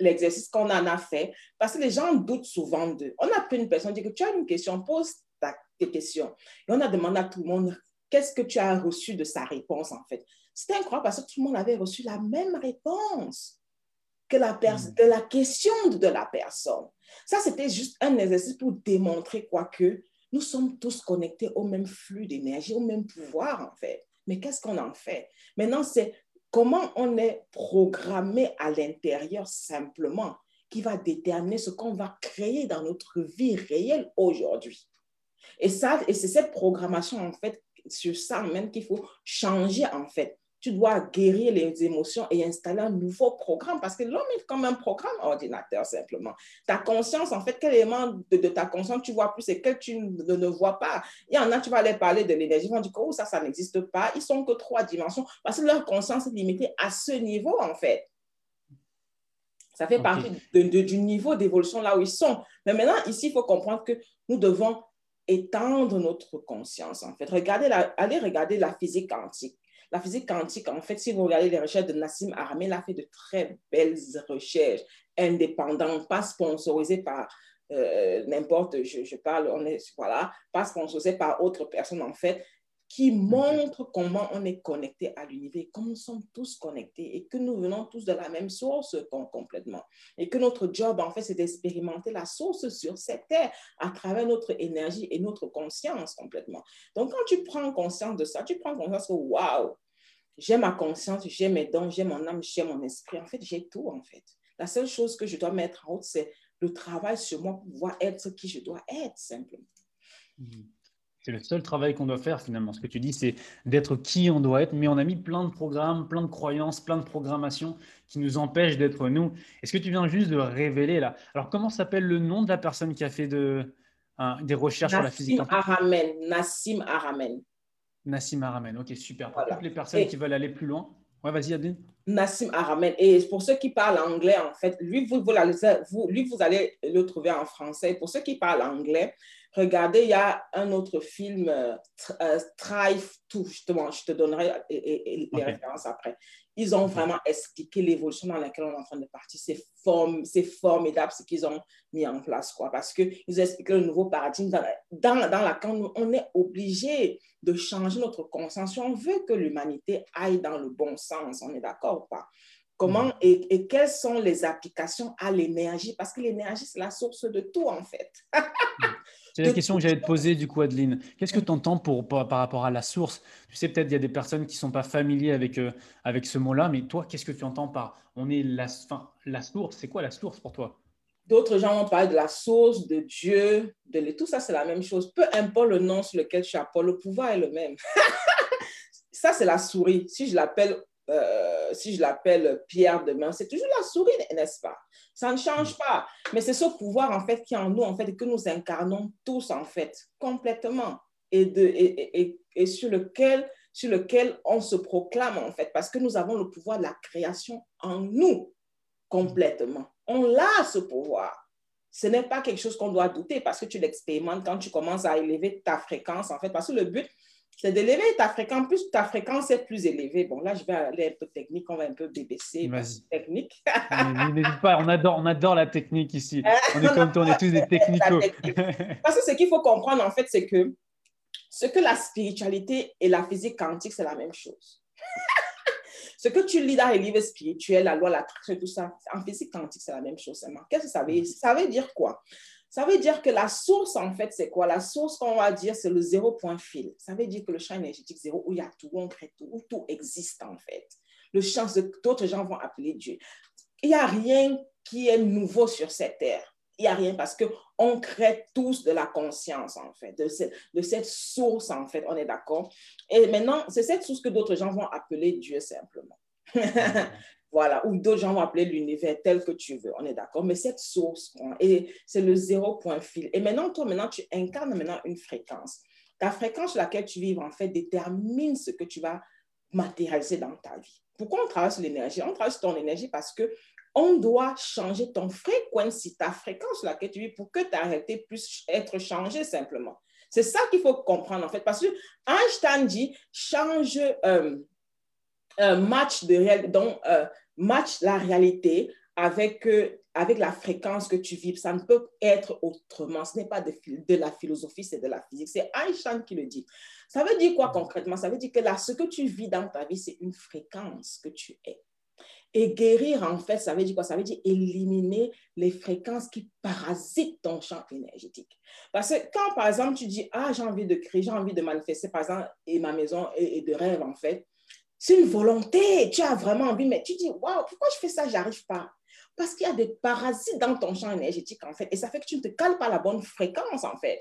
l'exercice qu'on en a fait, parce que les gens doutent souvent d'eux. On a pris une personne, dit que tu as une question, pose ta, tes questions. Et on a demandé à tout le monde, qu'est-ce que tu as reçu de sa réponse, en fait? C'était incroyable parce que tout le monde avait reçu la même réponse que la, mm. de la question de la personne. Ça, c'était juste un exercice pour démontrer quoi que nous sommes tous connectés au même flux d'énergie, au même pouvoir, en fait. Mais qu'est-ce qu'on en fait? Maintenant, c'est comment on est programmé à l'intérieur simplement qui va déterminer ce qu'on va créer dans notre vie réelle aujourd'hui. Et ça, et c'est cette programmation, en fait, sur ça même qu'il faut changer, en fait tu dois guérir les émotions et installer un nouveau programme parce que l'homme est comme un programme ordinateur simplement. Ta conscience, en fait, quel élément de, ta conscience tu vois plus et quel tu ne, vois pas? Il y en a, tu vas aller parler de l'énergie, ils vont dire que oh, ça, ça n'existe pas. Ils sont que trois dimensions parce que leur conscience est limitée à ce niveau, en fait. Ça fait partie du niveau d'évolution là où ils sont. Mais maintenant, ici, il faut comprendre que nous devons étendre notre conscience, en fait. Regardez la, allez regarder la physique quantique. La physique quantique, en fait, si vous regardez les recherches de Nassim Aramé, il a fait de très belles recherches indépendantes, pas sponsorisées par euh, n'importe, je, je, parle, on est, voilà, pas sponsorisées par autre personne, en fait, qui montrent comment on est connecté à l'univers, comment nous sommes tous connectés et que nous venons tous de la même source complètement. Et que notre job, en fait, c'est d'expérimenter la source sur cette terre à travers notre énergie et notre conscience complètement. Donc, quand tu prends conscience de ça, tu prends conscience que, waouh, j'ai ma conscience, j'ai mes dons, j'ai mon âme, j'ai mon esprit. En fait, j'ai tout, en fait. La seule chose que je dois mettre en route, c'est le travail sur moi pour pouvoir être qui je dois être, simplement. Mmh. C'est le seul travail qu'on doit faire finalement. Ce que tu dis, c'est d'être qui on doit être, mais on a mis plein de programmes, plein de croyances, plein de programmations qui nous empêchent d'être nous. Est-ce que tu viens juste de révéler là? Alors, comment s'appelle le nom de la personne qui a fait de, des recherches sur la physique Aramen, Nassim Aramen. Nassim Aramen, ok, super. Pour toutes les personnes qui veulent aller plus loin. Ouais, vas-y, Adine. Nassim Aramen. Et pour ceux qui parlent anglais, en fait, lui vous, vous, lui, vous allez le trouver en français. Pour ceux qui parlent anglais, regardez, il y a un autre film, euh, euh Strive to, justement, je te donnerai les références après. Ils ont vraiment expliqué l'évolution dans laquelle on est en train de partir. C'est form, formidable ce qu'ils ont mis en place, quoi, parce qu'ils ont expliqué le nouveau paradigme dans, dans, dans laquelle on est obligé de changer notre conscience. On veut que l'humanité aille dans le bon sens, on est d'accord ou pas? Comment mm. et, et, quelles sont les applications à l'énergie? Parce que l'énergie, c'est la source de tout, en fait. C'est la question que j'allais te poser, du coup, Adeline. Qu'est-ce que tu entends par rapport à la source? Tu sais, peut-être il y a des personnes qui ne sont pas familiers avec, euh, avec ce mot-là, mais toi, qu'est-ce que tu entends par on est la, fin, la source C'est quoi la source pour toi? D'autres gens vont parler de la source, de Dieu, de tout ça, c'est la même chose. Peu importe le nom sur lequel tu apportes, le pouvoir est le même. ça, c'est la souris. Si je l'appelle euh, si je l'appelle Pierre demain, c'est toujours la souris, n'est-ce pas? Ça ne change mm. pas. Mais c'est ce pouvoir, en fait, qui est en nous, en fait, que nous incarnons tous, en fait, complètement. Et, de, et, et, et, sur, lequel, sur lequel on se proclame, en fait, parce que nous avons le pouvoir de la création en nous, complètement. On a ce pouvoir. Ce n'est pas quelque chose qu'on doit douter parce que tu l'expérimentes quand tu commences à élever ta fréquence, en fait, parce que le but, c'est d'élever ta fréquence. Plus ta fréquence est plus élevée. Bon, là, je vais aller un peu technique, on va un peu baisser. Technique. N'hésite pas, on adore, on adore la technique ici. On est comme toi, on est tous des technicos. Parce que ce qu'il faut comprendre, en fait, c'est que ce que la spiritualité et la physique quantique, c'est la même chose. ce que tu lis dans les livres spirituels, la loi, l'attraction, tout ça, en physique quantique, c'est la même chose Qu'est-ce que ça veut dire? Ça veut dire quoi? Ça veut dire que la source, en fait, c'est quoi? La source qu'on va dire, c'est le zéro point fil. Ça veut dire que le champ énergétique zéro, où il y a tout, où on crée tout, où tout existe, en fait. Le champ que d'autres gens vont appeler Dieu. Il n'y a rien qui est nouveau sur cette terre. Il n'y a rien parce qu'on crée tous de la conscience, en fait, de cette, de cette source, en fait, on est d'accord? Et maintenant, c'est cette source que d'autres gens vont appeler Dieu simplement. Voilà, ou d'autres gens vont appeler l'univers tel que tu veux, on est d'accord. Mais cette source, et c'est le zéro point fil. Et maintenant, toi, maintenant, tu incarnes maintenant une fréquence. Ta fréquence sur laquelle tu vis, en fait, détermine ce que tu vas matérialiser dans ta vie. Pourquoi on travaille sur l'énergie? On travaille sur ton énergie parce que on doit changer ton fréquence, ta fréquence sur laquelle tu vis pour que ta réalité puisse être changée simplement. C'est ça qu'il faut comprendre en fait, parce que Einstein dit change, euh, un match de réel, donc euh, match la réalité avec, euh, avec la fréquence que tu vis. Ça ne peut être autrement. Ce n'est pas de, la philosophie, c'est de la physique. C'est Einstein qui le dit. Ça veut dire quoi concrètement? Ça veut dire que là, ce que tu vis dans ta vie, c'est une fréquence que tu es. Et guérir, en fait, ça veut dire quoi? Ça veut dire éliminer les fréquences qui parasitent ton champ énergétique. Parce que quand, par exemple, tu dis, ah, j'ai envie de créer, j'ai envie de manifester, par exemple, et ma maison et de rêve, en fait, c'est une volonté. Tu as vraiment envie, mais tu dis, waouh, pourquoi je fais ça, j'arrive pas? Parce qu'il y a des parasites dans ton champ énergétique, en fait, et ça fait que tu ne te cales pas la bonne fréquence, en fait.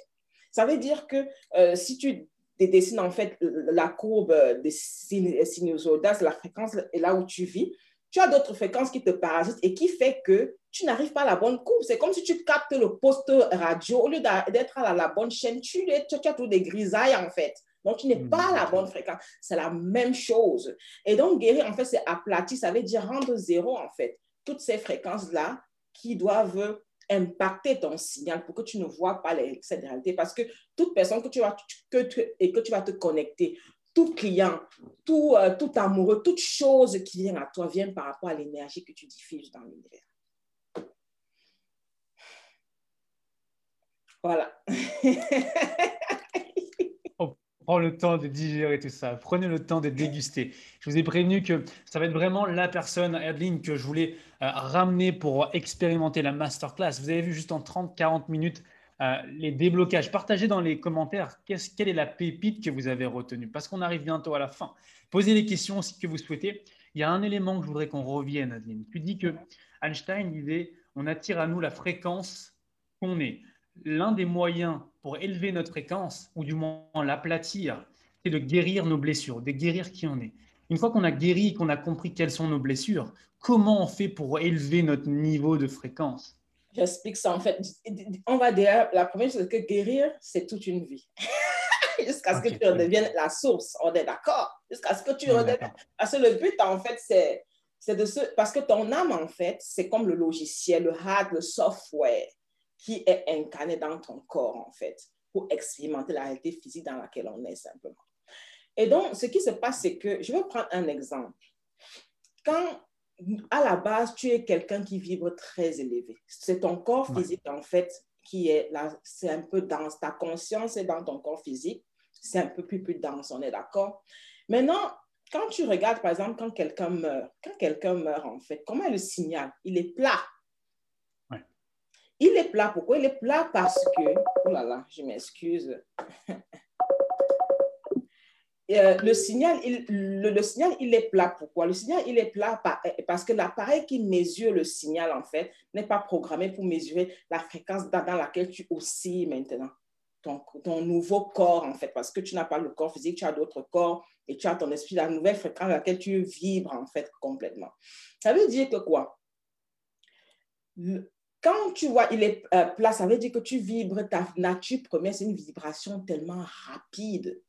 Ça veut dire que euh, si tu dessines, en fait, la courbe des sinusoïdes, la fréquence est là où tu vis, tu as d'autres fréquences qui te parasitent et qui fait que tu n'arrives pas à la bonne courbe. C'est comme si tu captes le poste radio, au lieu d'être à la, bonne chaîne, tu, tu, as tout des grisailles, en fait. Donc, tu n'es hmm, pas à la bonne fréquence. C'est la même chose. Et donc, guérir, en fait, c'est aplatir. Ça veut dire rendre zéro, en fait, toutes ces fréquences-là qui doivent impacter ton signal pour que tu ne vois pas cette réalité. Parce que toute personne que tu vas, que et que tu vas te connecter, tout client, tout, euh, tout amoureux, toute chose qui vient à toi vient par rapport à l'énergie que tu diffuses dans l'univers. Voilà. Prends le temps de digérer tout ça. Prenez le temps de déguster. Je vous ai prévenu que ça va être vraiment la personne, Adeline, que je voulais euh, ramener pour expérimenter la masterclass. Vous avez vu juste en 30-40 minutes euh, les déblocages. Partagez dans les commentaires quelle est la pépite que vous avez retenue. Parce qu'on arrive bientôt à la fin. Posez les questions si que vous souhaitez. Il y a un élément que je voudrais qu'on revienne, Adeline. Tu dis que Einstein disait on attire à nous la fréquence qu'on est l'un des moyens pour élever notre fréquence, ou du moins l'aplatir, c'est de guérir nos blessures, de guérir qui on est. Une fois qu'on a guéri, qu'on a compris quelles sont nos blessures, comment on fait pour élever notre niveau de fréquence? J'explique ça en fait. On va dire, la première chose, c'est que guérir, c'est toute une vie. Jusqu'à ce que tu redeviennes la source, on est d'accord. Jusqu'à ce que tu redeviennes. Parce que le but, en fait, c'est de ce, parce que ton âme, en fait, c'est comme le logiciel, le hard, le software qui est incarné dans ton corps, en fait, pour expérimenter la réalité physique dans laquelle on est simplement. Et donc, ce qui se passe, c'est que, je vais prendre un exemple. Quand, à la base, tu es quelqu'un qui vibre très élevé, c'est ton corps physique, en fait, qui est là, c'est un peu dense. Ta conscience est dans ton corps physique, c'est un peu plus, plus dense, on est d'accord? Maintenant, quand tu regardes, par exemple, quand quelqu'un meurt, quand quelqu'un meurt, en fait, comment est le signal? Il est plat. Il est plat. Pourquoi il est plat? Parce que, oh là là, je m'excuse. Euh, le, signal, il, le, signal, il est plat. Pourquoi? Le signal, il est plat parce que l'appareil qui mesure le signal, en fait, n'est pas programmé pour mesurer la fréquence dans, laquelle tu oscilles maintenant. Ton, ton, nouveau corps, en fait, parce que tu n'as pas le corps physique, tu as d'autres corps et tu as ton esprit, la nouvelle fréquence à laquelle tu vibres, en fait, complètement. Ça veut dire que quoi? Quand tu vois, il est euh, plat, ça veut dire que tu vibres, ta nature première, c'est une vibration tellement rapide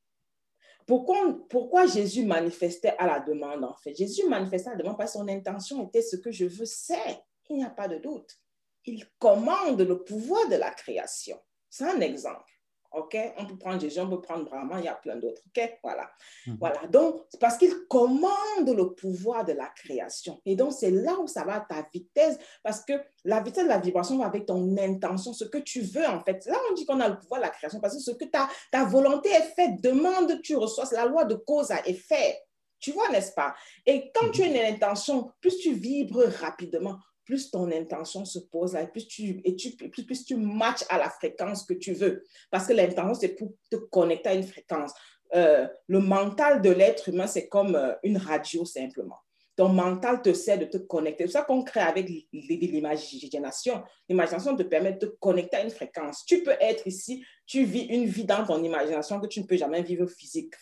pourquoi, pourquoi Jésus manifestait à la demande, en fait? Jésus manifestait à la demande parce que son intention était ce que je veux, c'est. Il n'y a pas de doute. Il commande le pouvoir de la création. C'est un exemple. OK? On peut prendre Jésus, on peut prendre Brahma, il y a plein d'autres. OK? Voilà. Mhm. Voilà. Donc, c'est parce qu'il commande le pouvoir de la création. Et donc, c'est là où ça va ta vitesse, parce que la vitesse de la vibration va avec ton intention, ce que tu veux, en fait. Là, on dit qu'on a le pouvoir de la création, parce que ce que ta, ta volonté est faite, demande, tu reçois. C'est la loi de cause à effet. Tu vois, n'est-ce pas? Et quand tu as une intention, plus tu vibres rapidement, plus ton intention se pose là, plus tu, et tu, plus, tu matches à la fréquence que tu veux. Parce que l'intention, c'est pour te connecter à une fréquence. Euh, le mental de l'être humain, c'est comme euh, une radio simplement. Ton mental te sert de te connecter. C'est ça qu'on crée avec l'imagination. L'imagination te permet de te connecter à une fréquence. Tu peux être ici, tu vis une vie dans ton imagination que tu ne peux jamais vivre physique.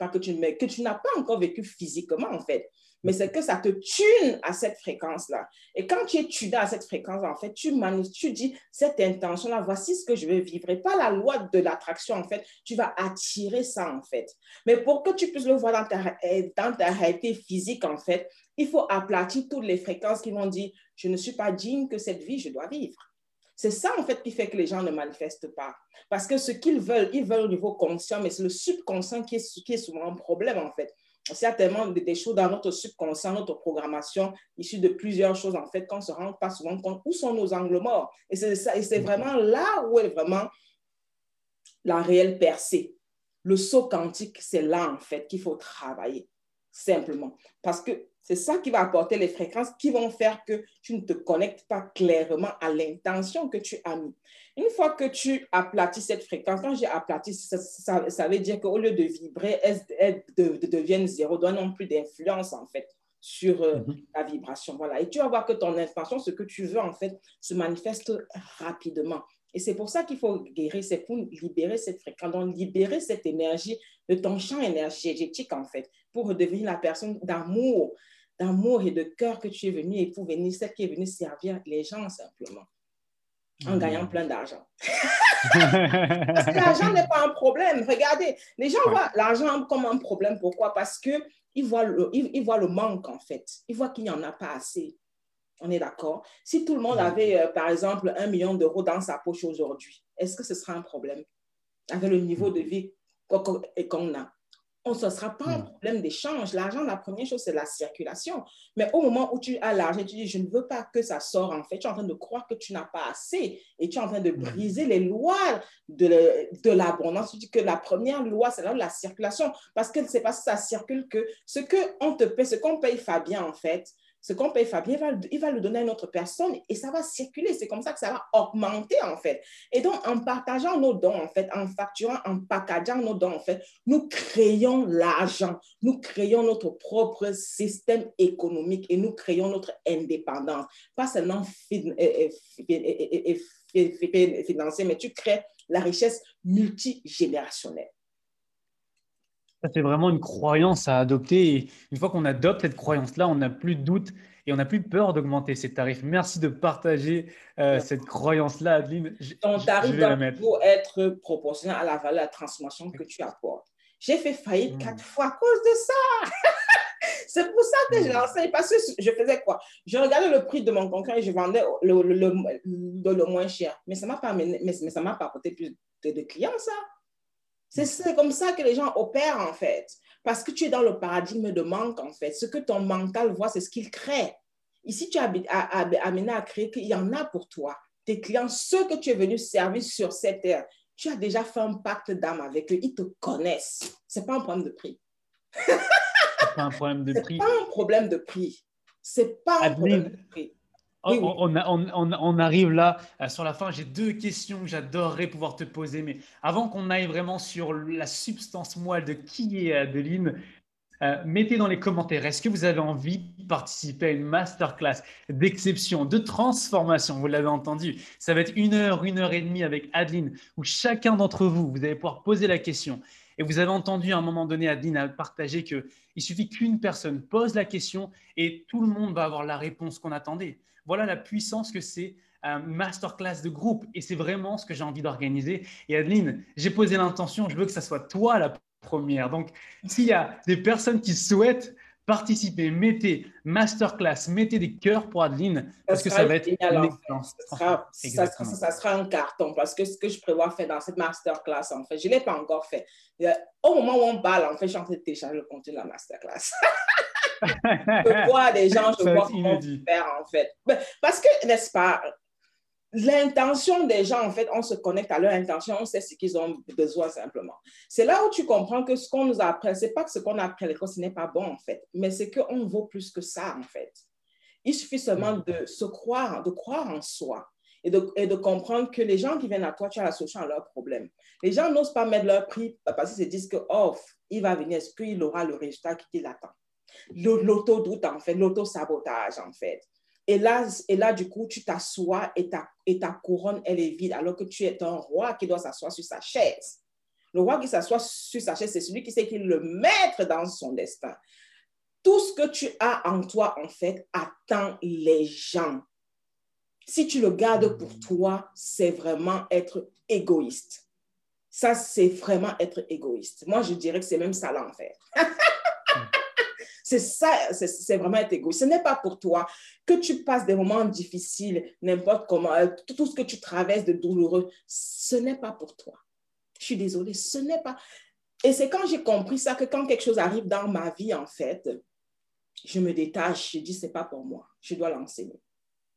Pas que tu, que tu n'as pas encore vécu physiquement, en fait mais c'est que ça te tune à cette fréquence-là. Et quand tu es tuné à cette fréquence, en fait, tu, tu dis, cette intention-là, voici ce que je veux vivre. Et pas la loi de l'attraction, en fait, tu vas attirer ça, en fait. Mais pour que tu puisses le voir dans ta, dans ta réalité physique, en fait, il faut aplatir toutes les fréquences qui vont dire, je ne suis pas digne que cette vie, je dois vivre. C'est ça, en fait, qui fait que les gens ne manifestent pas. Parce que ce qu'ils veulent, ils veulent au niveau conscient, mais c'est le subconscient qui est, qui est souvent un problème, en fait certainement des choses dans notre subconscient, notre programmation, issue de plusieurs choses, en fait, qu'on ne se rend pas souvent compte où sont nos angles morts. Et c'est c'est vraiment là où est vraiment la réelle percée. Le saut quantique, c'est là, en fait, qu'il faut travailler, simplement. Parce que c'est ça qui va apporter les fréquences qui vont faire que tu ne te connectes pas clairement à l'intention que tu as mis. Une fois que tu aplatis cette fréquence, quand j'ai aplati, ça, ça, veut dire qu'au lieu de vibrer, elle, devient zéro, donne non plus d'influence en fait sur euh, mhm. la vibration. Voilà. Et tu vas voir que ton intention, ce que tu veux en fait, se manifeste rapidement. Et c'est pour ça qu'il faut guérir, c'est pour libérer cette fréquence, donc libérer cette énergie de ton champ énergétique en fait, pour devenir la personne d'amour, d'amour et de cœur que tu es venu et pour venir, celle qui est venue servir les gens simplement en gagnant plein d'argent. Parce que l'argent n'est pas un problème. Regardez, les gens voient l'argent comme un problème. Pourquoi? Parce qu'ils voient, le, ils, voient le manque, en fait. Ils voient qu'il n'y en a pas assez. On est d'accord? Si tout le monde avait, euh, par exemple, un million d'euros dans sa poche aujourd'hui, est-ce que ce sera un problème? Avec le niveau de vie qu'on a? on, ne sera pas un hmm. problème d'échange. L'argent, la première chose, c'est la circulation. Mais au moment où tu as l'argent, tu dis, je ne veux pas que ça sorte, en fait, tu es en train de croire que tu n'as pas assez et tu es en train de hmm. briser les lois de, de l'abondance. Tu dis que la première loi, c'est la circulation. Parce que c'est parce que ça circule que ce qu'on te paie, ce qu'on paye Fabien, en fait, ce qu'on paye Fabien, il va, le donner à une autre personne et ça va circuler. C'est comme ça que ça va augmenter, en fait. Et donc, en partageant nos dons, en fait, en facturant, en packageant nos dons, en fait, nous créons l'argent, nous créons notre propre système économique et nous créons notre indépendance. Pas seulement financier, mais tu crées la richesse multigénérationnelle. C'est vraiment une croyance à adopter. Et une fois qu'on adopte cette croyance-là, on n'a plus de doute et on n'a plus peur d'augmenter ses tarifs. Merci de partager euh, cette croyance-là, Adeline. Ton tarif doit être proportionnel à la valeur de transformation que tu apportes. J'ai fait faillite hmm. quatre fois à cause de ça. c'est pour ça que je l'enseigne. Parce que je faisais quoi? Je regardais le prix de mon concurrent et je vendais le, le, le, moins cher. Mais ça ne m'a pas, mais, mais ça m'a pas apporté plus de, clients, ça. C'est comme ça que les gens opèrent, en fait. Parce que tu es dans le paradigme de manque, en fait. Ce que ton mental voit, c'est ce qu'il crée. Ici, tu as amené à créer qu'il y en a pour toi. Tes clients, ceux que tu es venu servir sur cette terre, tu as déjà fait un pacte d'âme avec eux. Ils te connaissent. Ce n'est pas un problème de prix. Ce n'est pas un problème de prix. Ce pas un problème de prix. C'est pas un problème de prix. On, on, arrive là euh, sur la fin. J'ai deux questions que j'adorerais pouvoir te poser. Mais avant qu'on aille vraiment sur la substance moelle de qui est Adeline, euh, mettez dans les commentaires, est-ce que vous avez envie de participer à une masterclass d'exception, de transformation? Vous l'avez entendu, ça va être une heure, une heure et demie avec Adeline, où chacun d'entre vous, vous allez pouvoir poser la question. Et vous avez entendu à un moment donné Adeline partager qu'il suffit qu'une personne pose la question et tout le monde va avoir la réponse qu'on attendait. Voilà la puissance que c'est un masterclass de groupe. Et c'est vraiment ce que j'ai envie d'organiser. Et Adeline, j'ai posé l'intention, je veux que ça soit toi la première. Donc, s'il y a des personnes qui souhaitent participer, mettez masterclass, mettez des cœurs pour Adeline, parce que ça va être une. Ça sera, un carton, parce que ce que je prévois faire dans cette masterclass, en fait, je ne l'ai pas encore fait. Au moment où on parle, en fait, je suis en train de télécharger le contenu de la masterclass. je vois des gens, je vois comment faire, en fait? Parce que, n'est-ce pas, l'intention des gens, en fait, on se connecte à leur intention, on sait ce qu'ils ont besoin simplement. C'est là où tu comprends que ce qu'on nous apprend, c'est pas que ce qu'on apprend à l'école, ce n'est pas bon, en fait, mais c'est qu'on vaut plus que ça, en fait. Il suffit seulement de se croire, de croire en soi et de, et de comprendre que les gens qui viennent à toi, tu as la solution à leurs problèmes. Les gens n'osent pas mettre leur prix parce qu'ils se disent que, oh, il va venir, est-ce qu'il aura le résultat qu'il attend? L'auto-doute, en fait, l'auto-sabotage, en fait. Et là, et là, du coup, tu t'assois et ta, et ta couronne, elle est vide, alors que tu es un roi qui doit s'asseoir sur sa chaise. Le roi qui s'assoit sur sa chaise, c'est celui qui sait qu'il le maître dans son destin. Tout ce que tu as en toi, en fait, attend les gens. Si tu le gardes pour toi, c'est vraiment être égoïste. Ça, c'est vraiment être égoïste. Moi, je dirais que c'est même ça l'enfer. C'est ça, c'est vraiment être égoïste. Ce n'est pas pour toi que tu passes des moments difficiles, n'importe comment, euh, tout ce que tu traverses de douloureux, ce n'est pas pour toi. Je suis désolée, ce n'est pas. Et c'est quand j'ai compris ça que quand quelque chose arrive dans ma vie, en fait, je me détache, je dis, c'est pas pour moi, je dois l'enseigner.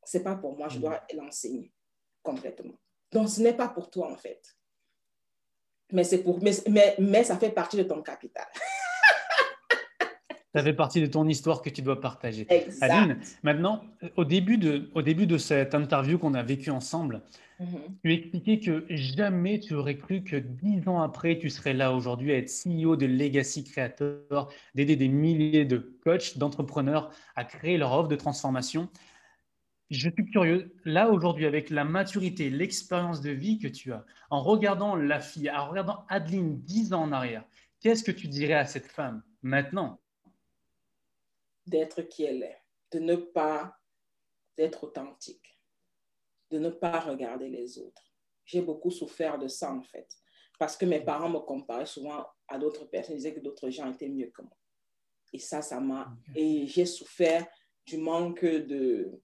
C'est pas pour moi, je dois l'enseigner complètement. Donc, ce n'est pas pour toi, en fait. Mais, pour, mais, mais, mais ça fait partie de ton capital. Ça fait partie de ton histoire que tu dois partager. Aline, maintenant, au début de, au début de cette interview qu'on a vécue ensemble, mm-hmm. tu expliquais que jamais tu aurais cru que dix ans après, tu serais là aujourd'hui à être CEO de Legacy Creator, d'aider des milliers de coachs, d'entrepreneurs à créer leur offre de transformation. Je suis curieux, là aujourd'hui, avec la maturité, l'expérience de vie que tu as, en regardant la fille, en regardant Adeline dix ans en arrière, qu'est-ce que tu dirais à cette femme maintenant? D'être qui elle est, de ne pas être authentique, de ne pas regarder les autres. J'ai beaucoup souffert de ça, en fait, parce que mes parents me comparaient souvent à d'autres personnes, ils disaient que d'autres gens étaient mieux que moi. Et ça, ça m'a... Et j'ai souffert du manque de,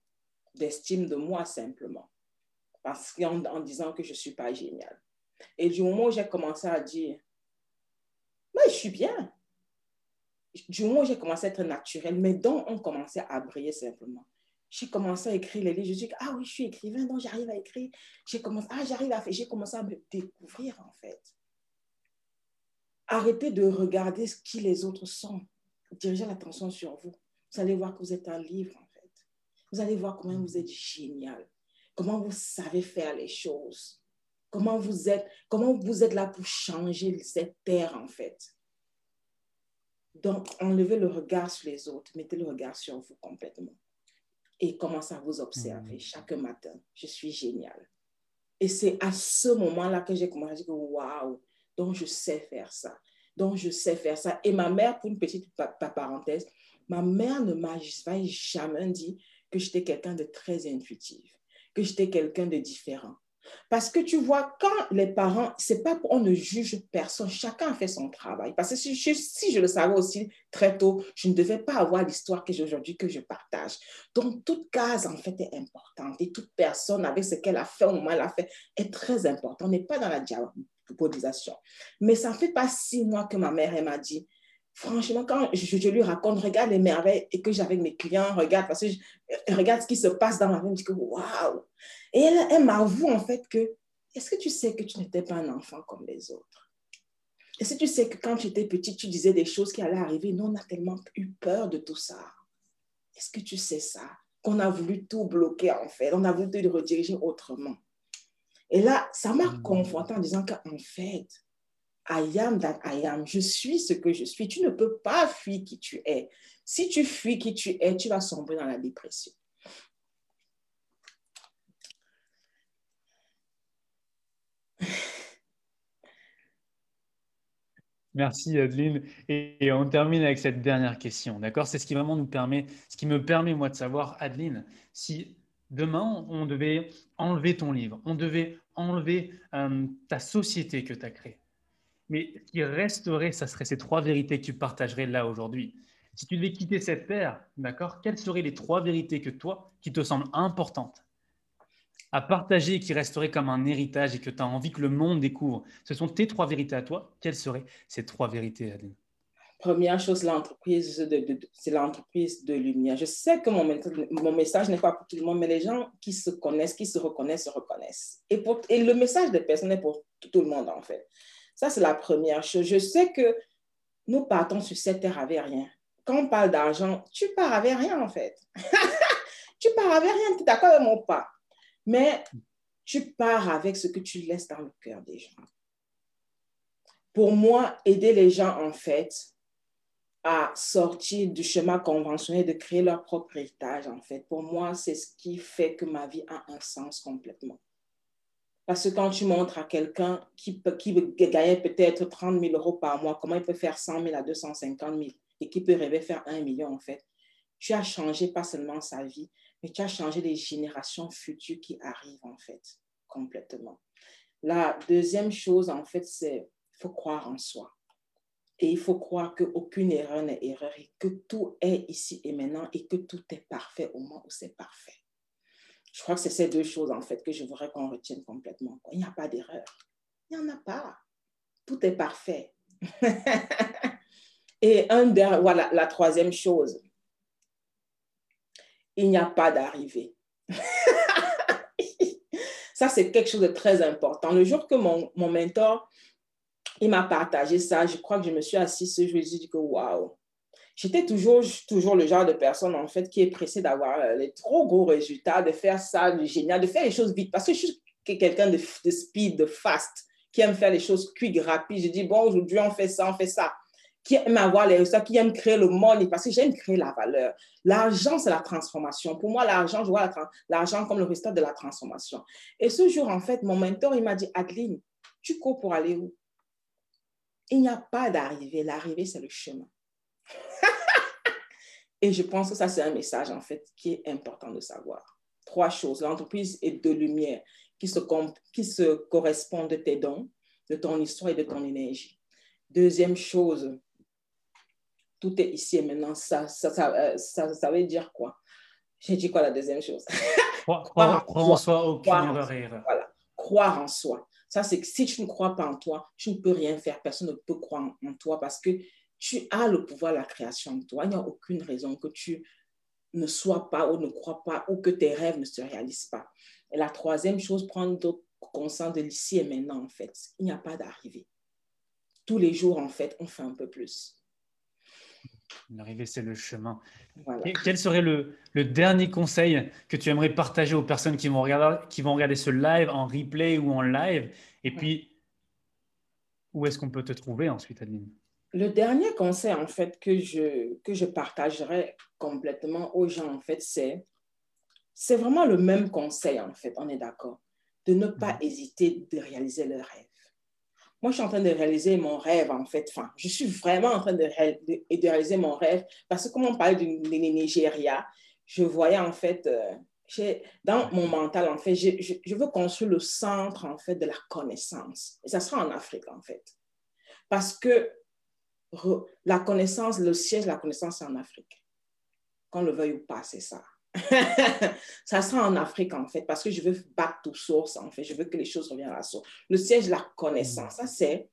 d'estime de moi, simplement, parce qu'en en disant que je ne suis pas géniale. Et du moment où j'ai commencé à dire, mais je suis bien, du moment où j'ai commencé à être naturel, mes dons ont commencé à briller simplement. J'ai commencé à écrire les livres. Je dis, ah oui, je suis écrivain, donc j'arrive à écrire. J'ai commencé, ah, j'arrive à faire. J'ai commencé à me découvrir, en fait. Arrêtez de regarder ce qui les autres sont. Dirigez l'attention sur vous. Vous allez voir que vous êtes un livre, en fait. Vous allez voir comment vous êtes génial. Comment vous savez faire les choses. Comment vous êtes, comment vous êtes là pour changer cette terre, en fait. Donc, enlevez le regard sur les autres, mettez le regard sur vous complètement. Et commencez à vous observer mm. chaque matin. Je suis génial. Et c'est à ce moment-là que j'ai commencé à dire, waouh, donc je sais faire ça. Donc je sais faire ça. Et ma mère, pour une petite parenthèse, ma mère ne m'a jamais dit que j'étais quelqu'un de très intuitif, que j'étais quelqu'un de différent. Parce que tu vois, quand les parents, c'est pas on ne juge personne, chacun fait son travail. Parce que si je, le savais aussi très tôt, je ne devais pas avoir l'histoire que j'ai aujourd'hui, que je partage. Donc, toute case, en fait, est importante. Et toute personne, avec ce qu'elle a fait au moment où elle a fait, est très importante. On n'est pas dans la diabolisation. Mais ça fait pas six mois que ma mère, elle m'a dit, franchement, quand je, lui raconte, regarde les merveilles et que j'ai avec mes clients, regarde, parce que regarde ce qui se passe dans ma vie, je dis que waouh! Et elle, elle m'avoue en fait que, est-ce que tu sais que tu n'étais pas un enfant comme les autres? Est-ce que tu sais que quand tu étais petite, tu disais des choses qui allaient arriver? Nous, on a tellement eu peur de tout ça. Est-ce que tu sais ça? Qu'on a voulu tout bloquer en fait, on a voulu te rediriger autrement. Et là, ça m'a mmh. confronté en disant qu'en fait, I am that I am. Je suis ce que je suis. Tu ne peux pas fuir qui tu es. Si tu fuis qui tu es, tu vas sombrer dans la dépression. Merci Adeline. Et, on termine avec cette dernière question, d'accord? C'est ce qui vraiment nous permet, ce qui me permet moi de savoir, Adeline, si demain on devait enlever ton livre, on devait enlever euh, ta société que tu as créée, mais ce qui resterait, ça serait ces trois vérités que tu partagerais là aujourd'hui. Si tu devais quitter cette terre, d'accord, quelles seraient les trois vérités que toi, qui te semblent importantes à partager et qui resteraient comme un héritage et que tu as envie que le monde découvre? Ce sont tes trois vérités à toi. Quelles seraient ces trois vérités, Adeline? Première chose, l'entreprise, c'est l'entreprise de lumière. Je sais que mon, message n'est pas pour tout le monde, mais les gens qui se connaissent, qui se reconnaissent, se reconnaissent. Et le message des personnes est pour tout le monde, en fait. Ça, c'est la première chose. Je sais que nous partons sur cette terre avec rien. Quand on parle d'argent, tu pars avec rien, en fait. tu pars avec rien, tu es d'accord avec mon pas. Mais tu pars avec ce que tu laisses dans le cœur des gens. Pour moi, aider les gens, en fait, à sortir du chemin conventionnel, de créer leur propre héritage, en fait, pour moi, c'est ce qui fait que ma vie a un sens complètement. Parce que quand tu montres à quelqu'un qui, qui gagner peut-être 30 000 euros par mois, comment il peut faire 100 000 à 250 000 et qui peut rêver faire 1 million, en fait, tu as changé pas seulement sa vie, mais tu as changé les générations futures qui arrivent, en fait, complètement. La deuxième chose, en fait, c'est qu'il faut croire en soi. Et il faut croire qu'aucune erreur n'est erreur et que tout est ici et maintenant et que tout est parfait au moment où c'est parfait. Je crois que c'est ces deux choses, en fait, que je voudrais qu'on retienne complètement. Il n'y a pas d'erreur. Il n'y en a pas. Tout est parfait. Et un voilà, la troisième chose, il n'y a pas d'arrivée. ça, c'est quelque chose de très important. Le jour que mon, mon mentor, il m'a partagé ça, je crois que je me suis assise, je me suis dit que waouh, j'étais toujours, toujours le genre de personne, en fait, qui est pressée d'avoir euh, les trop gros résultats, de faire ça, de génial, de faire les choses vite. Parce que je suis quelqu'un de, de, speed, de fast, qui aime faire les choses quick, rapides. Je dis, bon, aujourd'hui, on fait ça, on fait ça. Qui aime avoir les résultats, qui aime créer le money, parce que j'aime créer la valeur. L'argent, c'est la transformation. Pour moi, l'argent, je vois l'argent comme le résultat de la transformation. Et ce jour, en fait, mon mentor, il m'a dit, Adeline, tu cours pour aller où? Il n'y a pas d'arrivée. L'arrivée, c'est le chemin. Et je pense que ça, c'est un message, en fait, qui est important de savoir. Trois choses. L'entreprise est de lumière qui se, qui se correspond de tes dons, de ton histoire et de ton énergie. Deuxième chose, tout est ici et maintenant. Ça, ça, ça, euh, ça, ça veut dire quoi? J'ai dit quoi la deuxième chose? Croire, en soi, aucune erreur. Voilà, croire en soi. Ça, c'est que si tu ne crois pas en toi, tu ne peux rien faire. Personne ne peut croire en toi parce que tu as le pouvoir de la création de toi. Il n'y a aucune raison que tu ne sois pas ou ne crois pas ou que tes rêves ne se réalisent pas. Et la troisième chose, prendre conscience de l'ici et maintenant, en fait. Il n'y a pas d'arrivée. Tous les jours, en fait, on fait un peu plus. L'arrivée, c'est le chemin. quel serait le, le, dernier conseil que tu aimerais partager aux personnes qui vont, regarder, qui vont regarder ce live en replay ou en live? Et puis, où est-ce qu'on peut te trouver ensuite, Adeline? Le dernier conseil, en fait, que je, que je partagerai complètement aux gens, en fait, c'est, c'est vraiment le même conseil, en fait, on est d'accord, de ne pas mhm. hésiter de réaliser le rêve. Moi, je suis en train de réaliser mon rêve, en fait. Enfin, je suis vraiment en train de, de, réaliser mon rêve parce que, comme on parlait du Nigeria, je voyais, en fait, euh, dans mon mental, en fait, je, je, veux construire le centre, en fait, de la connaissance. Et ça sera en Afrique, en fait. Parce que la connaissance, le siège de la connaissance, en Afrique. Qu'on le veuille ou pas, c'est ça. ça sera en Afrique, en fait, parce que je veux back to source, en fait. Je veux que les choses reviennent à la source. Le siège de la connaissance, ça, c'est,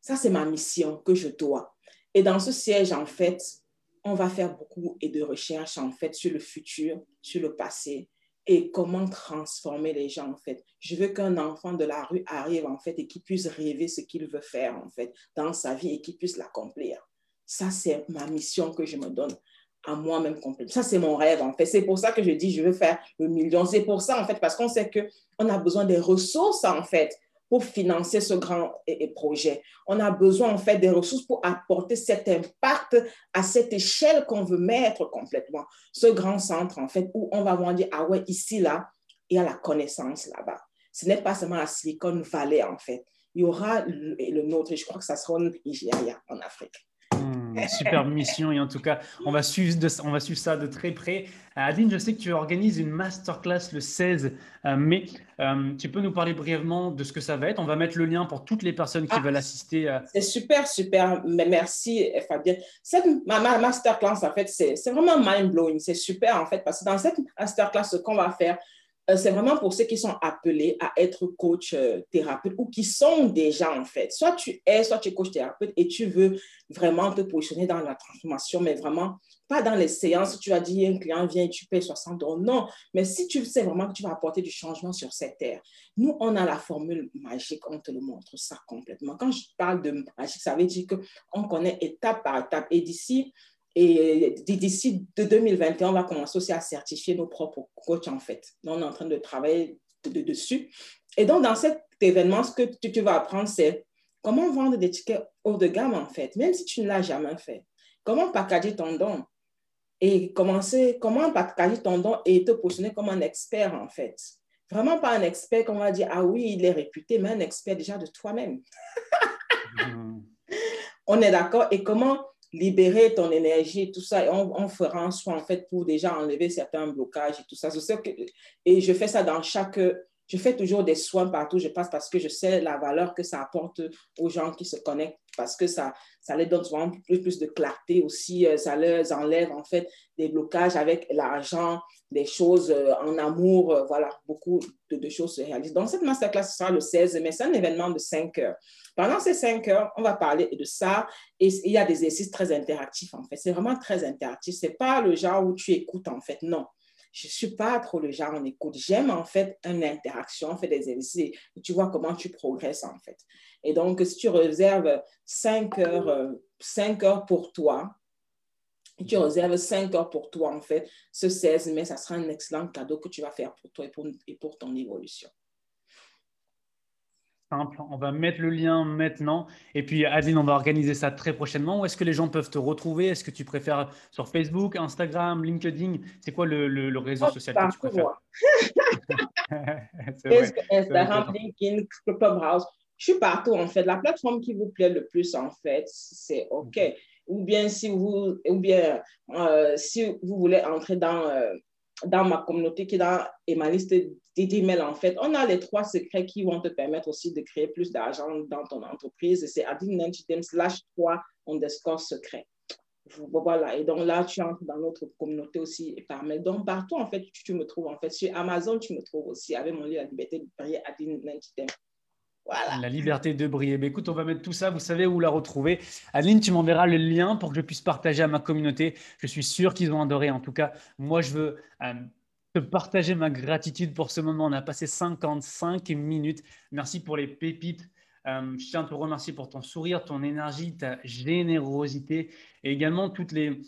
ça, c'est ma mission que je dois. Et dans ce siège, en fait, on va faire beaucoup de recherches, en fait, sur le futur, sur le passé, et comment transformer les gens, en fait? Je veux qu'un enfant de la rue arrive, en fait, et qu'il puisse rêver ce qu'il veut faire, en fait, dans sa vie et qu'il puisse l'accomplir. Ça, c'est ma mission que je me donne à moi-même complètement. Ça, c'est mon rêve, en fait. C'est pour ça que je dis, je veux faire le million. C'est pour ça, en fait, parce qu'on sait qu'on a besoin des ressources, en fait, pour financer ce grand projet. On a besoin, en fait, des ressources pour apporter cet impact à cette échelle qu'on veut mettre complètement. Ce grand centre, en fait, où on va voir dire, ah ouais, ici, là, il y a la connaissance là-bas. Ce n'est pas seulement la Silicon Valley, en fait. Il y aura le, le nôtre, et je crois que ça sera en Nigeria, en Afrique. Hmm, super mission et en tout cas, on va suivre, on va suivre ça de très près. Euh, Adeline, je sais que tu organises une masterclass le 16 euh, mai. Euh, tu peux nous parler brièvement de ce que ça va être On va mettre le lien pour toutes les personnes qui ah, veulent assister. C'est super, super. Merci, Fabien. Cette ma, masterclass, en fait, c'est vraiment mind-blowing. C'est super, en fait, parce que dans cette masterclass, ce qu'on va faire, c'est vraiment pour ceux qui sont appelés à être coach euh, thérapeute ou qui sont déjà en fait. Soit tu es, soit tu es coach thérapeute et tu veux vraiment te positionner dans la transformation, mais vraiment pas dans les séances tu vas dire un client vient et tu payes 60 euros. Non, mais si tu sais vraiment que tu vas apporter du changement sur cette terre, nous, on a la formule magique, on te le montre ça complètement. Quand je parle de magique, ça veut dire qu'on connaît étape par étape. Et d'ici et d'ici de 2021, on va commencer aussi à certifier nos propres coachs, en fait. on est en train de travailler dessus. Et donc, dans cet événement, ce que tu, vas apprendre, c'est comment vendre des tickets haut de gamme, en fait, même si tu ne l'as jamais fait. Comment packager ton don et commencer, comment packager ton don et te positionner comme un expert, en fait. Vraiment pas un expert qu'on va dire, ah oui, il est réputé, mais un expert déjà de toi-même. On est d'accord. Et comment libérer ton énergie et tout ça. Et on, fera un soin, en fait, pour déjà enlever certains blocages et tout ça. Que, et je fais ça dans chaque... Je fais toujours des soins partout je passe parce que je sais la valeur que ça apporte aux gens qui se connectent parce que ça, ça les donne souvent plus, de clarté aussi. Euh, ça leur enlève, en fait, des blocages avec l'argent, des choses euh, en amour. Euh, voilà, beaucoup de, de, choses se réalisent. Donc, cette masterclass sera le 16 mais c'est un événement de 5 heures. Pendant ces cinq heures, on va parler de ça et il y a des exercices très interactifs en fait. C'est vraiment très interactif. C'est pas le genre où tu écoutes en fait. Non, je suis pas trop le genre on écoute. J'aime en fait une interaction, on fait des exercices et tu vois comment tu progresses en fait. Et donc, si tu réserves cinq heures, 5 euh, heures pour toi, tu réserves 5 heures pour toi, en fait, ce 16 mai, ça sera un excellent cadeau que tu vas faire pour toi et pour, et pour ton évolution simple. On va mettre le lien maintenant. Et puis, Adeline, on va organiser ça très prochainement. Où est-ce que les gens peuvent te retrouver? Est-ce que tu préfères sur Facebook, Instagram, LinkedIn? C'est quoi le, réseau social que tu préfères? Instagram, LinkedIn, Clubhouse? Je suis partout, en fait. La plateforme qui vous plaît le plus, en fait, c'est OK. Ou bien si vous, ou bien, euh, si vous voulez entrer dans... Euh, dans ma communauté qui est dans ma liste d'emails, en fait, on a les trois secrets qui vont te permettre aussi de créer plus d'argent dans ton entreprise. C'est adinanchitem slash 3 underscore secret. Voilà, et donc là, tu entres dans notre communauté aussi par mail. Donc, partout, en fait, tu, me trouves. En fait, sur Amazon, tu me trouves aussi avec mon livre La liberté de prier, Adine la liberté de briller. Mais écoute, on va mettre tout ça. Vous savez où la retrouver. Adeline, tu m'enverras le lien pour que je puisse partager à ma communauté. Je suis sûr qu'ils ont adoré. En tout cas, moi, je veux euh, partager ma gratitude pour ce moment. On a passé 55 minutes. Merci pour les pépites. Euh, je tiens à te remercier pour ton sourire, ton énergie, ta générosité et également toutes les,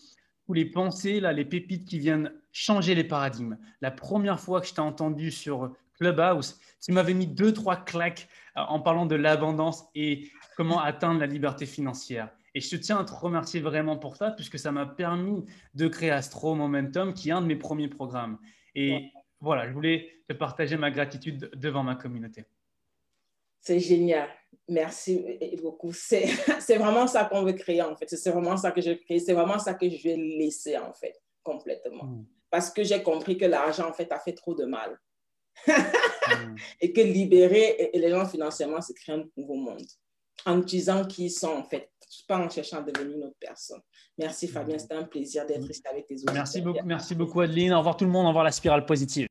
toutes les pensées, là, les pépites qui viennent changer les paradigmes. La première fois que je t'ai entendu sur Clubhouse, tu m'avais mis deux, trois claques euh, en parlant de l'abondance et comment atteindre la liberté financière. Et je tiens à te remercier vraiment pour ça, puisque ça m'a permis de créer Astro Momentum, qui est un de mes premiers programmes. Et voilà, je voulais te partager ma gratitude devant ma communauté. C'est génial. Merci beaucoup. C'est vraiment ça qu'on veut créer, en fait. C'est vraiment ça que je crée. C'est vraiment ça que je vais laisser, en fait complètement. Hmm. Parce que j'ai compris que l'argent, en fait, a fait trop de mal. Hmm. Et que libérer les gens financièrement, c'est créer un nouveau monde. En utilisant qui ils sont, en fait, pas en cherchant à devenir une autre personne. Merci Fabien, c'était un plaisir d'être ici avec tes autres. Merci beaucoup, merci beaucoup Adeline. Au revoir tout le monde, au revoir la spirale positive.